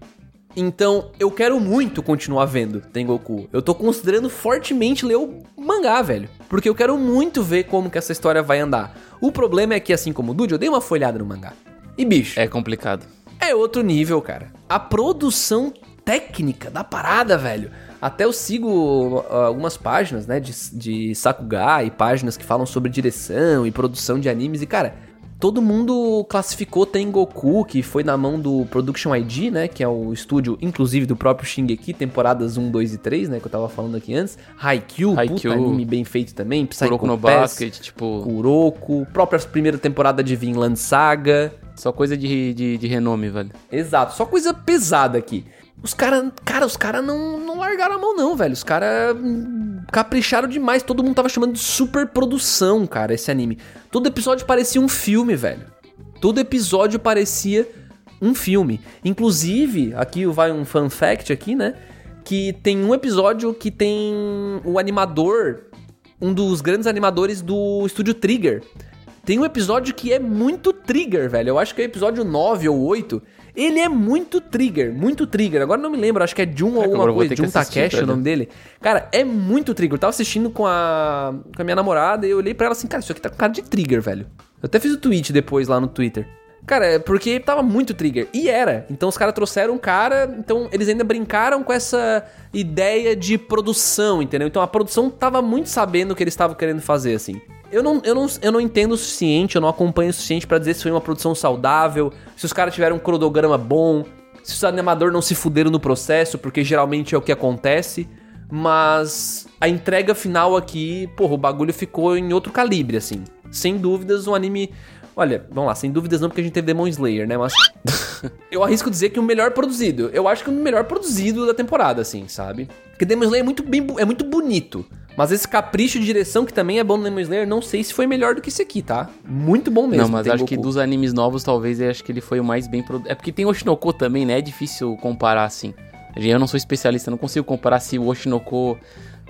Então, eu quero muito continuar vendo Tengoku. Eu tô considerando fortemente ler o mangá, velho. Porque eu quero muito ver como que essa história vai andar. O problema é que, assim como o Dude, eu dei uma folhada no mangá. E, bicho, É complicado. é outro nível, cara. A produção técnica da parada, velho. Até eu sigo ah, algumas páginas, né, de, de Sakuga e páginas que falam sobre direção e produção de animes. E, cara, todo mundo classificou Tengoku, que foi na mão do Production ID, né, que é o estúdio, inclusive, do próprio Shingeki, temporadas 1, 2 e 3, né, que eu tava falando aqui antes. Haikyuu, puta Haikyuu. anime bem feito também. Psycho Kuroko no Pass, Basket, tipo, Kuroko, própria primeira temporada de Vinland Saga. só coisa de, de, de renome, velho. Exato, só coisa pesada aqui. Os caras, cara, os caras não, não largaram a mão não, velho. Os caras capricharam demais. Todo mundo tava chamando de super produção, cara, esse anime. Todo episódio parecia um filme, velho. Todo episódio parecia um filme. Inclusive, aqui vai um fun fact aqui, né? Que tem um episódio que tem o animador, um dos grandes animadores do estúdio Trigger. Tem um episódio que é muito trigger, velho. Eu acho que é episódio 9 ou 8. Ele é muito trigger, muito trigger. Agora não me lembro, acho que é Jun ou alguma coisa. Jun Takeshi é o nome dele. Cara, é muito trigger. Eu tava assistindo com a, com a minha namorada e eu olhei pra ela assim, cara, isso aqui tá com cara de trigger, velho. Eu até fiz o tweet depois lá no Twitter. Cara, é porque tava muito trigger. E era. Então os caras trouxeram um cara. Então eles ainda brincaram com essa ideia de produção, entendeu? Então a produção tava muito sabendo o que eles estavam querendo fazer, assim. Eu não, eu, não, eu não entendo o suficiente, eu não acompanho o suficiente pra dizer se foi uma produção saudável, se os caras tiveram um cronograma bom, se os animadores não se fuderam no processo, porque geralmente é o que acontece. Mas a entrega final aqui, porra, o bagulho ficou em outro calibre, assim. Sem dúvidas, um anime. Olha, vamos lá, sem dúvidas não, porque a gente teve Demon Slayer, né? Mas. *laughs* eu arrisco dizer que o melhor produzido. Eu acho que o melhor produzido da temporada, assim, sabe? Porque Demon Slayer é muito, bem, é muito bonito. Mas esse capricho de direção que também é bom no Demon Slayer, não sei se foi melhor do que esse aqui, tá? Muito bom mesmo. não, mas acho que Goku. dos animes novos, talvez, eu acho que ele foi o mais bem produzido. É porque tem Oshinoko também, né? É difícil comparar assim. Eu não sou especialista, não consigo comparar se o Oshinoko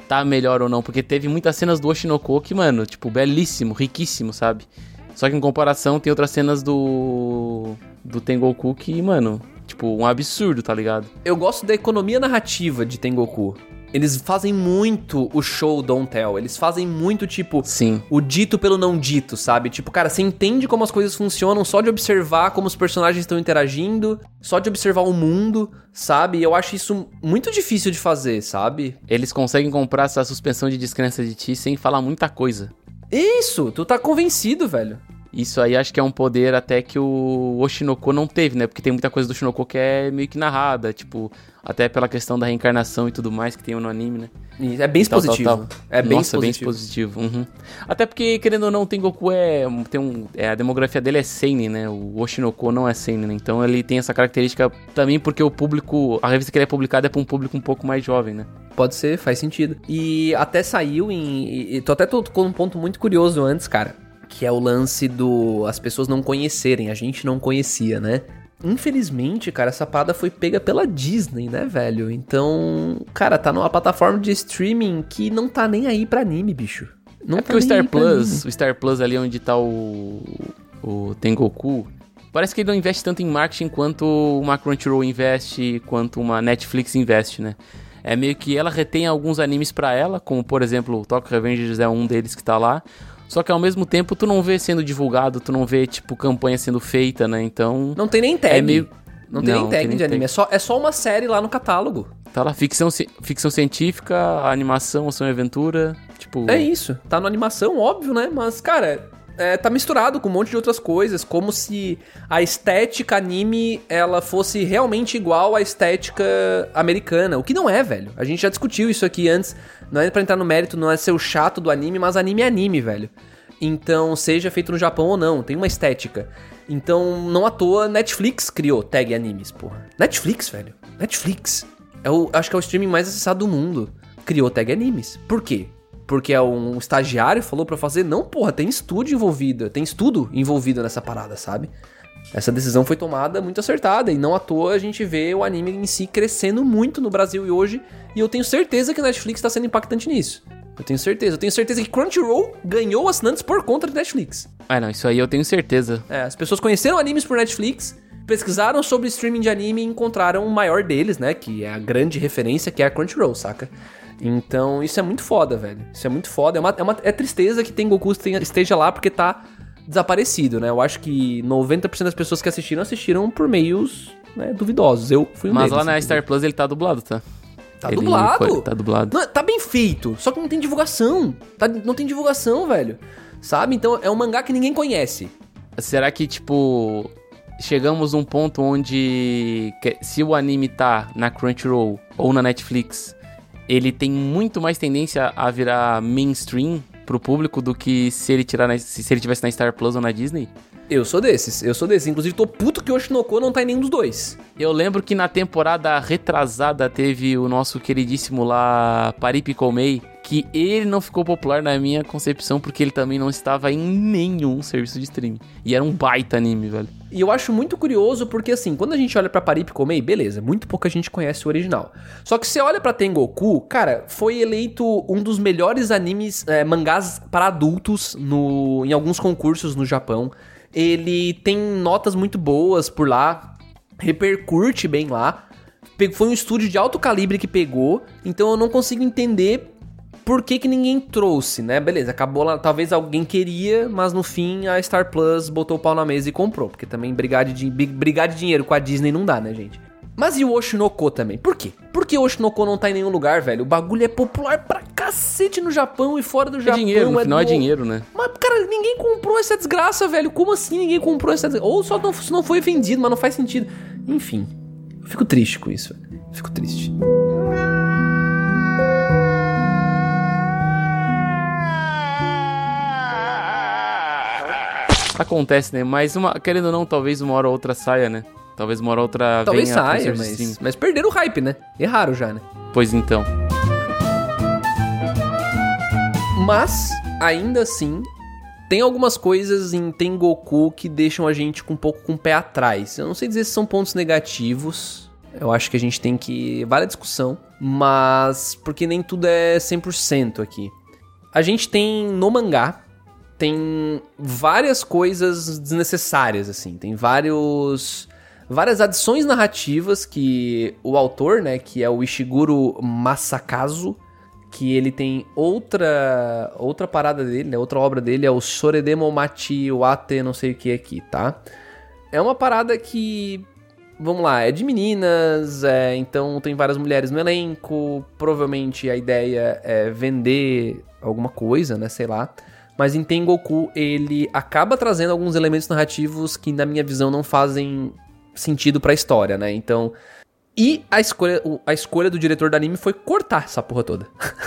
tá melhor ou não. Porque teve muitas cenas do Oshinoko que, mano, tipo, belíssimo, riquíssimo, sabe? Só que em comparação, tem outras cenas do. do Tengoku que, mano, tipo, um absurdo, tá ligado? Eu gosto da economia narrativa de Tengoku. Eles fazem muito o show don't tell. Eles fazem muito, tipo, Sim. o dito pelo não dito, sabe? Tipo, cara, você entende como as coisas funcionam só de observar como os personagens estão interagindo, só de observar o mundo, sabe? Eu acho isso muito difícil de fazer, sabe? Eles conseguem comprar essa suspensão de descrença de ti sem falar muita coisa. Isso, tu tá convencido, velho. Isso aí acho que é um poder até que o Oshinoko não teve, né? Porque tem muita coisa do Oshinoko que é meio que narrada, tipo, até pela questão da reencarnação e tudo mais que tem no anime, né? E É bem Tal, tal, expositivo. tal. É bem Nossa, bem expositivo. expositivo. uhum. Até porque, querendo ou não, o Tengoku é. Tem um, é a demografia dele é Seinen, né? O Oshinoko não é Seinen, né? Então ele tem essa característica também porque o público. A revista que ele é publicada é pra um público um pouco mais jovem, né? Pode ser, faz sentido. E até saiu em. E, tô até tocou num ponto muito curioso antes, cara. Que é o lance do. as pessoas não conhecerem, a gente não conhecia, né? Infelizmente, cara, essa parada foi pega pela Disney, né, velho? Então, cara, tá numa plataforma de streaming que não tá nem aí pra anime, bicho. Não é tá porque o nem Star Plus, o Star Plus ali onde tá o, o Tengoku, parece que ele não investe tanto em marketing quanto uma Crunchyroll investe, quanto uma Netflix investe, né? É meio que ela retém alguns animes pra ela, como por exemplo o Tokyo Revengers é um deles que tá lá. Só que ao mesmo tempo tu não vê sendo divulgado, tu não vê tipo campanha sendo feita, né? Então Não tem nem tag. É meio- Não tem Não, nem tag tem nem de anime. tag. É só, é só uma série lá no catálogo. tá lá ficção, ficção científica, animação, ação e aventura, tipo É isso. Tá na animação, óbvio, né? Mas, cara, é, tá misturado com um monte de outras coisas, como se a estética anime ela fosse realmente igual à estética americana. O que não é, velho. A gente já discutiu isso aqui antes. Não é pra entrar no mérito, não é ser o chato do anime, mas anime é anime, velho. Então, seja feito no Japão ou não, tem uma estética. Então, não à toa, Netflix criou tag animes, porra. Netflix, velho. Netflix. É o, acho que é o streaming mais acessado do mundo. Criou tag animes. Por quê? Porque é um estagiário falou pra fazer? Não, porra, tem estúdio envolvido. Tem estudo envolvido nessa parada, sabe? Essa decisão foi tomada muito acertada. E não à toa a gente vê o anime em si crescendo muito no Brasil e hoje. E eu tenho certeza que a Netflix tá sendo impactante nisso. Eu tenho certeza. Eu tenho certeza que Crunchyroll ganhou assinantes por conta de Netflix. Ah, não, isso aí eu tenho certeza. É, as pessoas conheceram animes por Netflix, pesquisaram sobre streaming de anime e encontraram o maior deles, né? Que é a grande referência, que é a Crunchyroll, saca? Então, isso é muito foda, velho. Isso é muito foda. É, uma, é, uma, é tristeza que Tengoku tenha- esteja lá porque tá desaparecido, né? Eu acho que 90% das pessoas que assistiram, assistiram por meios né, duvidosos. Eu fui um Mas deles, lá na. Star Plus ele tá dublado, tá? Tá Ele dublado. foi- tá dublado. Não, tá bem feito, só que não tem divulgação. Tá- não tem divulgação, velho. Sabe? Então é um mangá que ninguém conhece. Será que, tipo, chegamos num ponto onde se o anime tá na Crunchyroll ou na Netflix, ele tem muito mais tendência a virar mainstream pro público do que se ele tirar na- se ele tivesse na Star Plus ou na Disney? Eu sou desses, eu sou desses. Inclusive, tô puto que o Oshinoko não tá em nenhum dos dois. Eu lembro que na temporada retrasada teve o nosso queridíssimo lá Paripi Komei, que ele não ficou popular na minha concepção porque ele também não estava em nenhum serviço de streaming. E era um baita anime, velho. E eu acho muito curioso porque, assim, quando a gente olha pra Parip Komei, beleza, muito pouca gente conhece o original. Só que você olha pra Tengoku, cara, foi eleito um dos melhores animes, é, mangás para adultos no, em alguns concursos no Japão. Ele tem notas muito boas por lá, repercute bem lá. Foi um estúdio de alto calibre que pegou, então eu não consigo entender por que, que ninguém trouxe, né? Beleza, acabou lá, talvez alguém queria, mas no fim a Star Plus botou o pau na mesa e comprou, porque também brigar de, brigar de dinheiro com a Disney não dá, né, gente? Mas e o Oshinoko também? Por quê? Por que o Oshinoko não tá em nenhum lugar, velho? O bagulho é popular pra cacete no Japão e fora do É Japão. dinheiro, no final é do- dinheiro, né? Mas, cara, ninguém comprou essa desgraça, velho. Como assim ninguém comprou essa desgraça? Ou só não, não foi vendido, mas não faz sentido. Enfim, eu fico triste com isso, velho. Fico triste. Acontece, né? Mas uma, querendo ou não, talvez uma hora ou outra saia, né? Talvez uma hora ou outra Talvez venha saia, mas, mas perderam o hype, né? Erraram já, né? Pois então. Mas, ainda assim, tem algumas coisas em Tengoku que deixam a gente com um pouco com o pé atrás. Eu não sei dizer se são pontos negativos. Eu acho que a gente tem que. Vale a discussão. Mas. Porque nem tudo é 100% aqui. A gente tem no mangá. Tem várias coisas desnecessárias, assim. Tem vários. Várias adições narrativas que o autor, né, que é o Ishiguro Masakazu, que ele tem outra outra parada dele, né? Outra obra dele é o Soredemo Machi Wate, não sei o que aqui, tá? É uma parada que vamos lá, é de meninas, é, então tem várias mulheres no elenco, provavelmente a ideia é vender alguma coisa, né, sei lá. Mas em Tengoku ele acaba trazendo alguns elementos narrativos que na minha visão não fazem sentido pra história, né? Então, e a escolha, a escolha do diretor do anime foi cortar essa porra toda.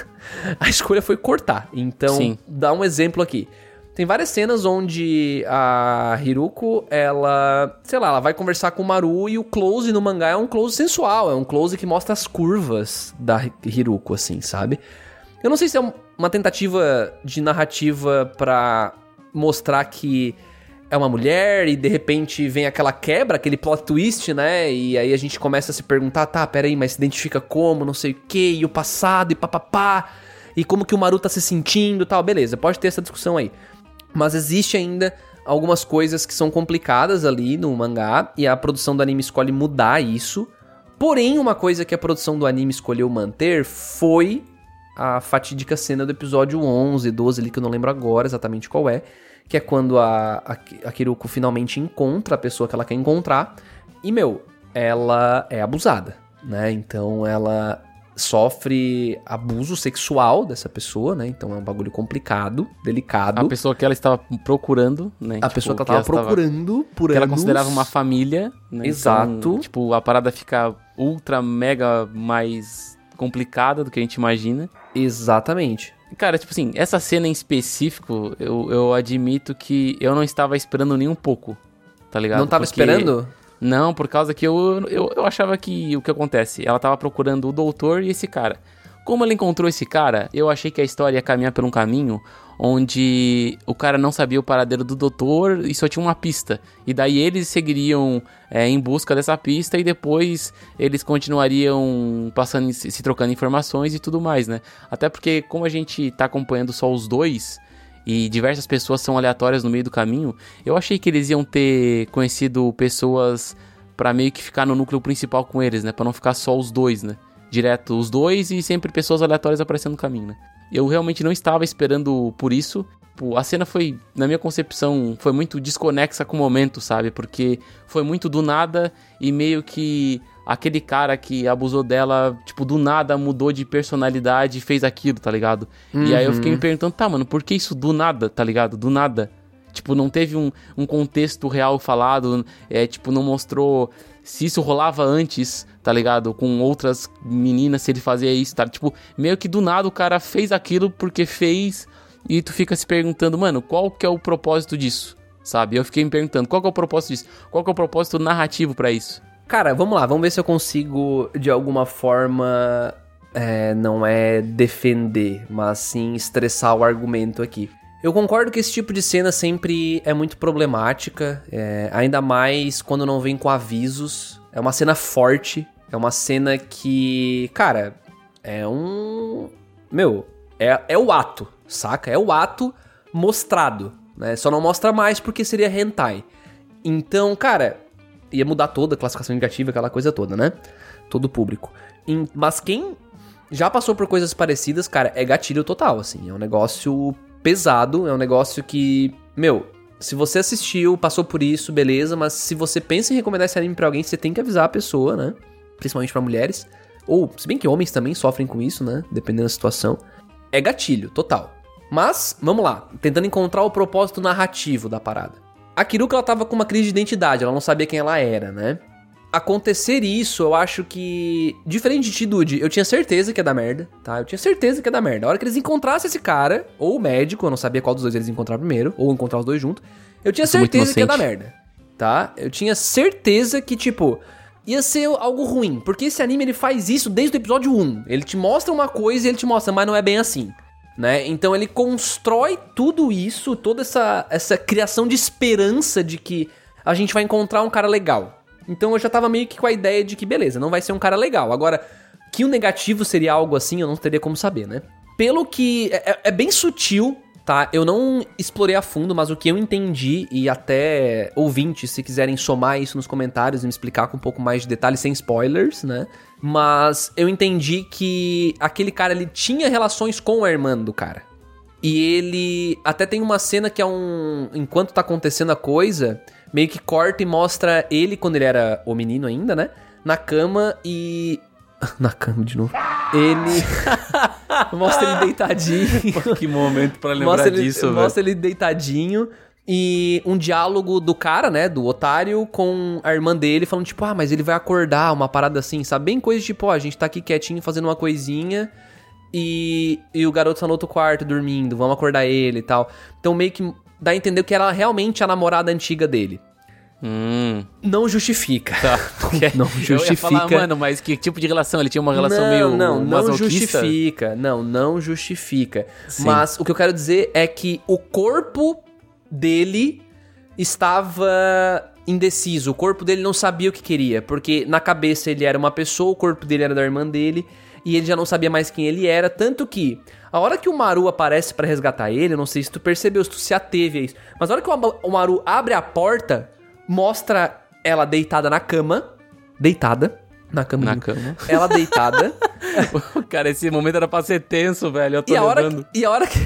*laughs* a escolha foi cortar. Então, Sim. dá um exemplo aqui. Tem várias cenas onde a Hiruko, ela, sei lá, ela vai conversar com o Maru e o close no mangá é um close sensual, é um close que mostra as curvas da Hiruko, assim, sabe? Eu não sei se é um- uma tentativa de narrativa pra mostrar que é uma mulher e de repente vem aquela quebra, aquele plot twist, né? E aí a gente começa a se perguntar, tá, peraí, mas se identifica como, não sei o que, e o passado, e papapá, e como que o Maru tá se sentindo tal, beleza, pode ter essa discussão aí. Mas existe ainda algumas coisas que são complicadas ali no mangá, e a produção do anime escolhe mudar isso. Porém, uma coisa que a produção do anime escolheu manter foi a fatídica cena do episódio 11, 12 ali, que eu não lembro agora exatamente qual é, que é quando a, a, a Kiruko finalmente encontra a pessoa que ela quer encontrar, e, meu, ela é abusada, né? Então ela sofre abuso sexual dessa pessoa, né? Então é um bagulho complicado, delicado. A pessoa que ela estava procurando, né? A Tipo, pessoa que ela tava estava- procurando por que ela anos. considerava uma família, né? Exato. Então, tipo, a parada fica ultra mega mais complicada do que a gente imagina. Exatamente. Cara, tipo assim, essa cena em específico, eu, eu admito que eu não estava esperando nem um pouco, tá ligado? Não tava Porque- esperando? Não, por causa que eu, eu, eu achava que o que acontece? Ela tava procurando o doutor e esse cara. Como ela encontrou esse cara, eu achei que a história ia caminhar por um caminho onde o cara não sabia o paradeiro do doutor e só tinha uma pista. E daí eles seguiriam é, em busca dessa pista e depois eles continuariam passando, se trocando informações e tudo mais, né? Até porque, como a gente tá acompanhando só os dois e diversas pessoas são aleatórias no meio do caminho, eu achei que eles iam ter conhecido pessoas pra meio que ficar no núcleo principal com eles, né? Pra não ficar só os dois, né? Direto os dois e sempre pessoas aleatórias aparecendo no caminho, né? Eu realmente não estava esperando por isso. A cena foi, na minha concepção, foi muito desconexa com o momento, sabe? Porque foi muito do nada e meio que aquele cara que abusou dela, tipo, do nada mudou de personalidade e fez aquilo, tá ligado? E aí eu fiquei me perguntando, tá, mano, por que isso do nada, tá ligado? Do nada. Tipo, não teve um, um contexto real falado, é, tipo, não mostrou se isso rolava antes, tá ligado? Com outras meninas, se ele fazia isso, tá? Tipo, meio que do nada o cara fez aquilo porque fez e tu fica se perguntando, mano, qual que é o propósito disso? Sabe? Eu fiquei me perguntando, qual que é o propósito disso? Qual que é o propósito narrativo pra isso? Cara, vamos lá, vamos ver se eu consigo, de alguma forma, é, não é defender, mas sim estressar o argumento aqui. Eu concordo que esse tipo de cena sempre é muito problemática, é, ainda mais quando não vem com avisos. É uma cena forte, é uma cena que, cara, é um. Meu, é, é o ato, saca? É o ato mostrado, né? Só não mostra mais porque seria hentai. Então, cara, ia mudar toda a classificação negativa, aquela coisa toda, né? Todo público. Mas quem já passou por coisas parecidas, cara, é gatilho total, assim. É um negócio pesado, é um negócio que, meu, se você assistiu, passou por isso, beleza, mas se você pensa em recomendar esse anime pra alguém, você tem que avisar a pessoa, né? Principalmente pra mulheres. Ou, se bem que homens também sofrem com isso, né? Dependendo da situação. É gatilho, total. Mas, vamos lá, tentando encontrar o propósito narrativo da parada. A Kiruka, ela tava com uma crise de identidade, ela não sabia quem ela era, né? Acontecer isso, eu acho que. Diferente de ti, Dude, eu tinha certeza que ia dar merda, tá? Eu tinha certeza que ia dar merda. A hora que eles encontrassem esse cara, ou o médico, eu não sabia qual dos dois eles encontrar primeiro, ou encontrar os dois juntos, eu tinha muito certeza que ia dar merda, tá? Eu tinha certeza que, tipo, ia ser algo ruim, porque esse anime ele faz isso desde o episódio 1. Ele te mostra uma coisa e ele te mostra, mas não é bem assim. Né? Então ele constrói tudo isso, toda essa, essa criação de esperança de que a gente vai encontrar um cara legal. Então eu já tava meio que com a ideia de que, beleza, não vai ser um cara legal. Agora, que o negativo seria algo assim, eu não teria como saber, né? Pelo que. É, é- é bem sutil, tá? Eu não explorei a fundo, mas o que eu entendi, e até ouvintes, se quiserem somar isso nos comentários e me explicar com um pouco mais de detalhes, sem spoilers, né? Mas eu entendi que aquele cara ele tinha relações com a irmã do cara. E ele até tem uma cena que é um. Enquanto tá acontecendo a coisa, meio que corta e mostra ele quando ele era o menino ainda, né? Na cama e. *laughs* Na cama de novo. Ele. *laughs* mostra ele deitadinho. *laughs* que momento pra mostra ele, mostra ele deitadinho. E um diálogo do cara, né? Do otário com a irmã dele, falando, tipo, ah, mas ele vai acordar, uma parada assim, sabe? Bem coisa tipo, ó, a gente tá aqui quietinho fazendo uma coisinha. E, e o garoto tá no outro quarto dormindo, vamos acordar ele e tal. Então meio que dá a entender que era realmente a namorada antiga dele. Hum, Não justifica. tá. *laughs* Não Eu ia justifica. falar, mano, mas que tipo de relação? Ele tinha uma relação não, meio não, não justifica. Não, não justifica. Sim. Mas o que eu quero dizer é que o corpo dele estava indeciso. O corpo dele não sabia o que queria, porque na cabeça ele era uma pessoa, o corpo dele era da irmã dele, e ele já não sabia mais quem ele era, tanto que a hora que o Maru aparece pra resgatar ele, eu não sei se tu percebeu, se tu se ateve a isso, mas a hora que o Maru abre a porta, mostra ela deitada na cama, deitada na cama, Na cama. ela deitada. *laughs* Cara, esse momento era pra ser tenso, velho. Eu tô E a, hora, que- e a hora que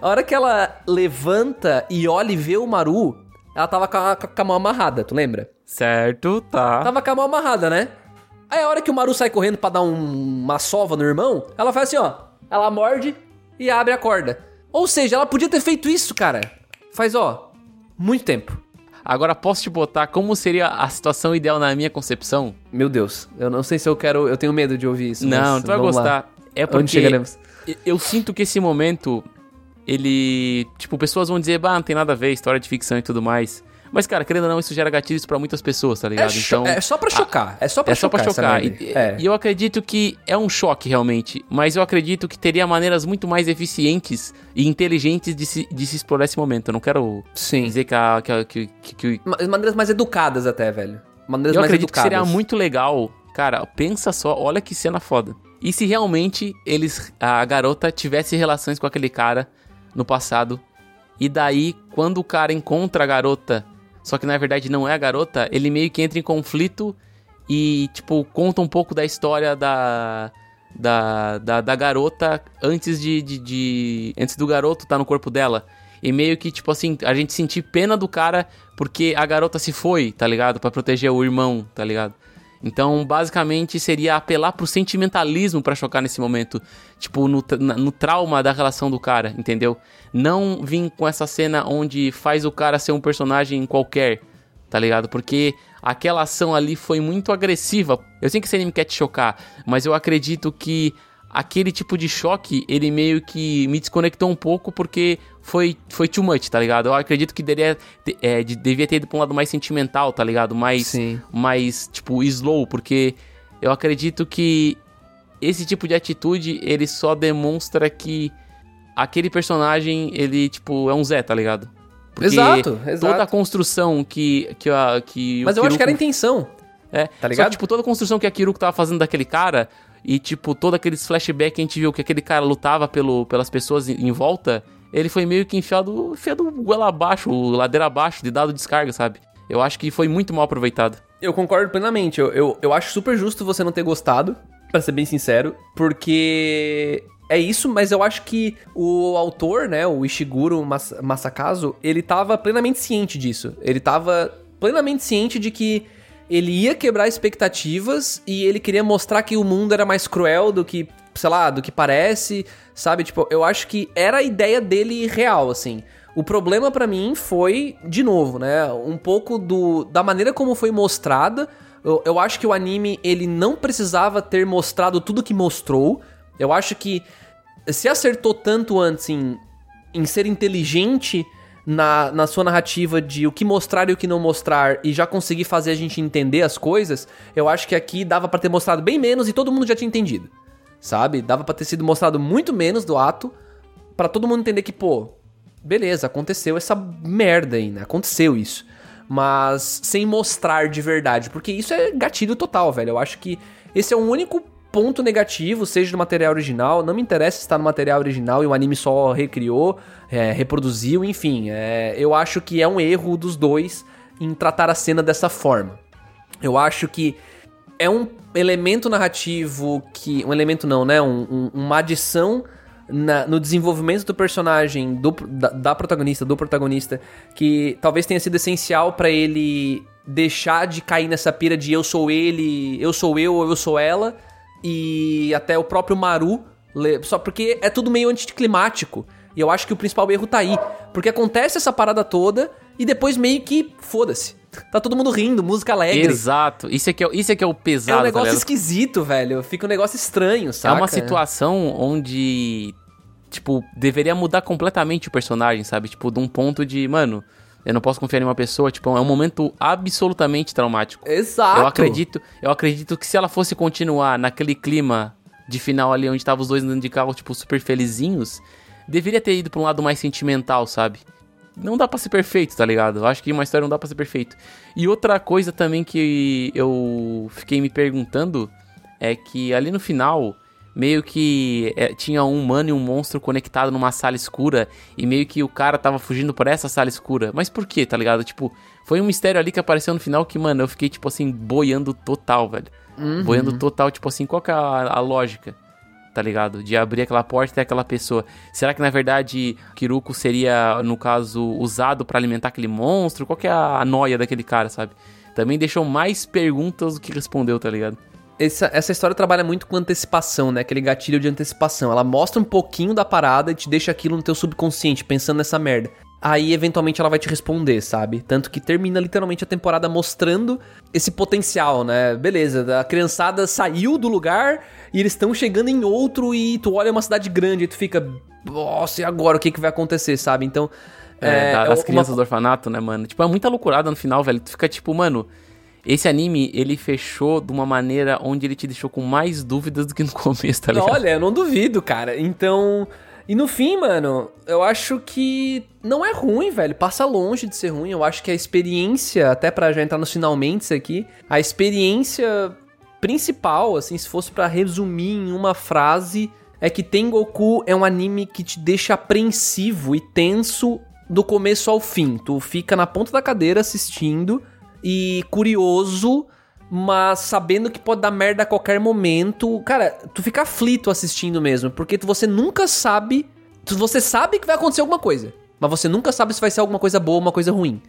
a hora que ela levanta e olha e vê o Maru, ela tava com a, com a mão amarrada, tu lembra? Certo, tá. Tava com a mão amarrada, né? Aí a hora que o Maru sai correndo pra dar um- uma sova no irmão, ela faz assim, ó. Ela morde e abre a corda. Ou seja, ela podia ter feito isso, cara. Faz, ó, muito tempo. Agora posso te botar como seria a situação ideal na minha concepção? Meu Deus, eu não sei se eu quero. Eu tenho medo de ouvir isso. Não, mas tu vai vamos lá. gostar. É porque Onde chegaremos? eu- eu sinto que esse momento ele, tipo, pessoas vão dizer, bah, não tem nada a ver, história de ficção e tudo mais. Mas, cara, querendo ou não, isso gera gatilhos pra muitas pessoas, tá É, ligado? cho- é só pra chocar. É só pra é só pra chocar. chocar. E, É. e eu acredito que é um choque, realmente. Mas eu acredito que teria maneiras muito mais eficientes e inteligentes de se, de se explorar esse momento. Eu não quero Sim. dizer que, a, que, a- que, que, que- Ma- Maneiras mais educadas até, velho. Maneiras Eu mais acredito que educadas. seria muito legal. Cara, pensa só, olha que cena foda. E se realmente eles a garota tivesse relações com aquele cara no passado e daí quando o cara encontra a garota, só que na verdade não é a garota, ele meio que entra em conflito e tipo conta um pouco da história da da, da, da garota antes de, de, de- antes do garoto tá no corpo dela. E meio que, tipo assim, a gente sentir pena do cara porque a garota se foi, tá ligado? Pra proteger o irmão, tá ligado? Então, basicamente, seria apelar pro sentimentalismo pra chocar nesse momento. Tipo, no, no trauma da relação do cara, entendeu? Não vir com essa cena onde faz o cara ser um personagem qualquer, tá ligado? Porque aquela ação ali foi muito agressiva. Eu sei que esse anime quer te chocar, mas eu acredito que aquele tipo de choque, ele meio que me desconectou um pouco porque foi, foi too much, tá ligado? Eu acredito que deveria, é, de- devia ter ido pra um lado mais sentimental, tá ligado? Mais, Sim. mais, tipo, slow, porque eu acredito que esse tipo de atitude, ele só demonstra que aquele personagem, ele, tipo, é um Zé, tá ligado? Porque Exato, exato. Toda a construção que, que, a, que o Mas eu acho que era a Kiruko- intenção. é, Tá Só ligado? que, tipo, toda a construção que a Kiruko tava fazendo daquele cara e, tipo, todo aqueles flashbacks que a gente viu que aquele cara lutava pelo, pelas pessoas em, volta, ele foi meio que enfiado, enfiado goela abaixo, ladeira abaixo, de dado descarga, sabe? Eu acho que foi muito mal aproveitado. Eu concordo plenamente. Eu, eu, eu acho super justo você não ter gostado, pra ser bem sincero, porque é isso, mas eu acho que o autor, né, o Ishiguro Mas Masakazu, ele tava plenamente ciente disso. Ele tava plenamente ciente de que ele ia quebrar expectativas e ele queria mostrar que o mundo era mais cruel do que, sei lá, do que parece, sabe? Tipo, eu acho que era a ideia dele real, assim. O problema pra mim foi, de novo, né, um pouco do da maneira como foi mostrada. Eu, eu acho que o anime ele não precisava ter mostrado tudo que mostrou. Eu acho que se acertou tanto antes em, em ser inteligente na, na sua narrativa de o que mostrar e o que não mostrar e já conseguir fazer a gente entender as coisas, eu acho que aqui dava pra ter mostrado bem menos e todo mundo já tinha entendido. Sabe? Dava pra ter sido mostrado muito menos do ato pra todo mundo entender que, pô, beleza, aconteceu essa merda aí, né? Aconteceu isso. Mas sem mostrar de verdade, porque isso é gatilho total, velho. Eu acho que esse é o único ponto negativo, seja no material original. Não me interessa se está no material original e o anime só recriou, é, reproduziu, enfim. é, eu acho que é um erro dos dois em tratar a cena dessa forma. Eu acho que é um elemento narrativo que. Um elemento não, né? Um- um- uma adição na- no desenvolvimento do personagem, do, da, da protagonista, do protagonista, que talvez tenha sido essencial pra ele deixar de cair nessa pira de eu sou ele, eu sou eu ou eu sou ela, e até o próprio Maru, só porque é tudo meio anticlimático. E eu acho que o principal erro tá aí. Porque acontece essa parada toda e depois meio que foda-se. *laughs* Tá todo mundo rindo, música alegre. Exato. Isso é que é, o- isso é, que é o É pesado, um tá negócio ligado? esquisito, velho. Fica um negócio estranho, É sabe? uma situação onde, tipo, deveria mudar completamente o personagem, sabe? Tipo, de um ponto de, mano, eu não posso confiar em uma pessoa, tipo, é um momento absolutamente traumático. Exato. Eu acredito, eu acredito que se ela fosse continuar naquele clima de final ali onde tava os dois andando de carro, tipo, super felizinhos, deveria ter ido pra um lado mais sentimental, sabe? Não dá pra ser perfeito, tá ligado? Eu acho que uma história não dá pra ser perfeito. E outra coisa também que eu fiquei me perguntando é que ali no final, meio que é, tinha um humano e um monstro conectado numa sala escura e meio que o cara tava fugindo por essa sala escura. Mas por quê, tá ligado? Tipo, foi um mistério ali que apareceu no final que, mano, eu fiquei, tipo assim, boiando total, velho. Boiando total, tipo assim, qual que é a, a lógica? Tá ligado? De abrir aquela porta e ter aquela pessoa. Será que na verdade Kiruko seria, no caso, usado pra alimentar aquele monstro? Qual que é a, a noia daquele cara, sabe? Também deixou mais perguntas do que respondeu, tá ligado? Essa, essa história trabalha muito com antecipação, né? Aquele gatilho de antecipação. Ela mostra um pouquinho da parada e te deixa aquilo no teu subconsciente, pensando nessa merda. Aí, eventualmente, ela vai te responder, sabe? Tanto que termina literalmente a temporada mostrando esse potencial, né? Beleza, a criançada saiu do lugar e eles estão chegando em outro e tu olha uma cidade grande e tu fica. Nossa, e agora? O que, que vai acontecer, sabe? Então, É, É, é das uma- crianças do orfanato, né, mano? Tipo, é muita loucurada no final, velho. Tu fica tipo, mano, esse anime, ele fechou de uma maneira onde ele te deixou com mais dúvidas do que no *laughs* começo, tá ligado? olha, eu não duvido, cara. Então. E no fim, mano, eu acho que não é ruim, velho. Passa longe de ser ruim. Eu acho que a experiência, até pra já entrar nos finalmente aqui, a experiência principal, assim, se fosse pra resumir em uma frase, é que Tengoku é um anime que te deixa apreensivo e tenso do começo ao fim. Tu fica na ponta da cadeira assistindo e curioso, mas sabendo que pode dar merda a qualquer momento. Cara, tu fica aflito assistindo mesmo, porque tu- você nunca sabe. tu- Você sabe que vai acontecer alguma coisa, mas você nunca sabe se vai ser alguma coisa boa ou uma coisa ruim.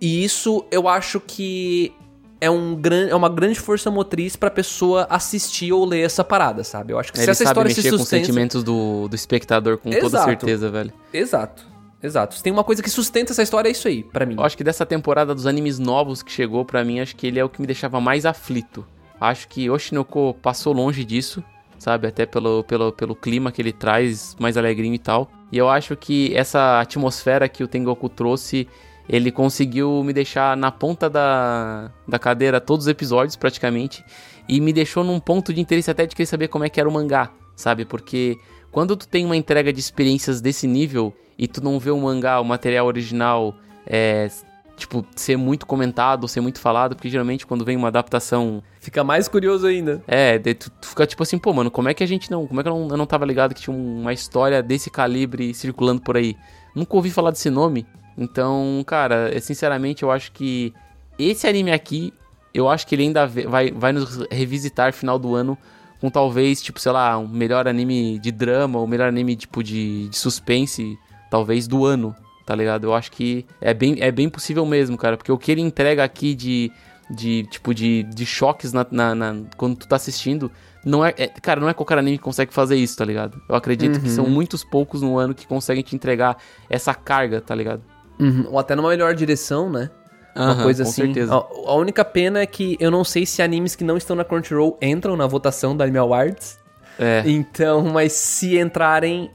E isso eu acho que é, um gran, é uma grande força motriz pra pessoa assistir ou ler essa parada, sabe? Eu acho que se Ele essa sabe história mexer se com os sustenta. sentimentos do, do espectador com toda Exato. certeza, velho. Exato. Exato. Se tem uma coisa que sustenta essa história, é isso aí, pra mim. Eu acho que dessa temporada dos animes novos que chegou pra mim, acho que ele é o que me deixava mais aflito. Acho que Oshinoko passou longe disso, sabe? Até pelo, pelo, pelo clima que ele traz, mais alegrinho e tal. E eu acho que essa atmosfera que o Tengoku trouxe, ele conseguiu me deixar na ponta da, da cadeira todos os episódios, praticamente. E me deixou num ponto de interesse até de querer saber como é que era o mangá, sabe? Porque quando tu tem uma entrega de experiências desse nível e tu não vê o mangá, o material original, é, tipo, ser muito comentado, ser muito falado, porque geralmente quando vem uma adaptação, Fica mais curioso ainda. é, tu, tu fica tipo assim, pô, mano, como é que a gente não, como é que eu não, eu não tava ligado que tinha uma história desse calibre circulando por aí? Nunca ouvi falar desse nome. Então, cara, é, sinceramente, eu acho que esse anime aqui, eu acho que ele ainda vai, vai nos revisitar final do ano com talvez, tipo, sei lá, um melhor anime de drama, ou melhor anime, tipo, de, de suspense, talvez, do ano, tá ligado? Eu acho que é bem, é bem possível mesmo, cara, porque o que ele entrega aqui de, de tipo, de, de choques na, na- na- quando tu tá assistindo, não é, é- Cara, não é qualquer anime que consegue fazer isso, tá ligado? Eu acredito que são muitos poucos no ano que conseguem te entregar essa carga, tá ligado? Uhum. Ou até numa melhor direção, né? Uma Aham, coisa com assim. certeza. A, única pena é que eu não sei se animes que não estão na Crunchyroll entram na votação da Anime Awards. É. Então, mas se entrarem,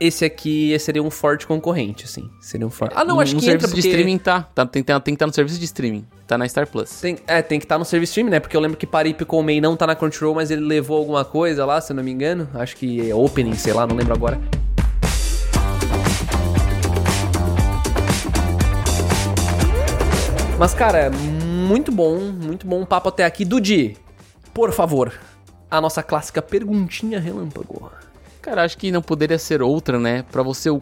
esse aqui seria um forte concorrente, assim. Seria um forte. Ah, não, acho no que entra serviço porque... de streaming tá. tá tem, tem, tem que estar no serviço de streaming. Tá na Star Plus. Tem, é, tem que estar no service stream, né? Porque eu lembro que Paripe Mei não tá na Crunchyroll, mas ele levou alguma coisa lá, se eu não me engano. Acho que é opening, sei lá, não lembro agora. Mas, cara, muito bom, muito bom papo até aqui. Dudi, por favor, a nossa clássica perguntinha relâmpago. Cara, acho que não poderia ser outra, né? Pra você, o,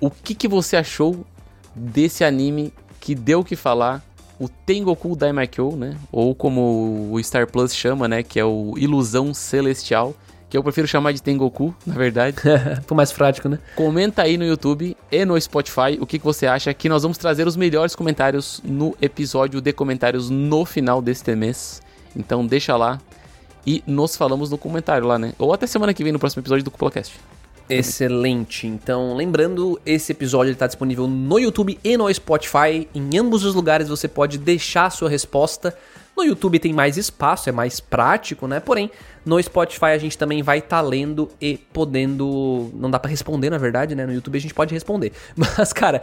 o que, que você achou desse anime que deu o que falar? O Tengoku Daimakyo, né? Ou como o Star Plus chama, né? Que é o Ilusão Celestial. Que eu prefiro chamar de Tengoku, na verdade. *laughs* Foi mais prático, né? Comenta aí no YouTube e no Spotify o que, que você acha, que nós vamos trazer os melhores comentários no episódio de comentários no final deste mês. Então deixa lá e nos falamos no comentário lá, né? Ou até semana que vem no próximo episódio do CupolaCast. Excelente. Então, lembrando, esse episódio está disponível no YouTube e no Spotify. Em ambos os lugares você pode deixar a sua resposta. No YouTube tem mais espaço, é mais prático, né? Porém, no Spotify a gente também vai estar lendo e podendo. Não dá pra responder, na verdade, né? No YouTube a gente pode responder. *laughs* Mas, cara,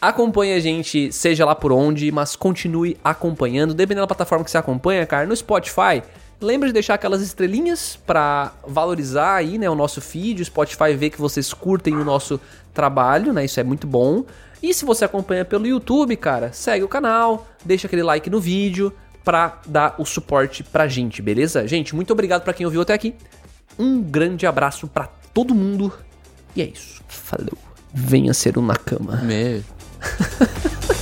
acompanhe a gente, seja lá por onde, mas continue acompanhando. Dependendo da plataforma que você acompanha, cara, no Spotify. Lembre de deixar aquelas estrelinhas para valorizar aí, né, o nosso feed, o Spotify ver que vocês curtem o nosso trabalho, né? Isso é muito bom. E se você acompanha pelo YouTube, cara, segue o canal, deixa aquele like no vídeo pra dar o suporte pra gente, beleza? Gente, muito obrigado pra quem ouviu até aqui. Um grande abraço pra todo mundo. E é isso. Falou. Venha ser um Nakama. Meu. *laughs*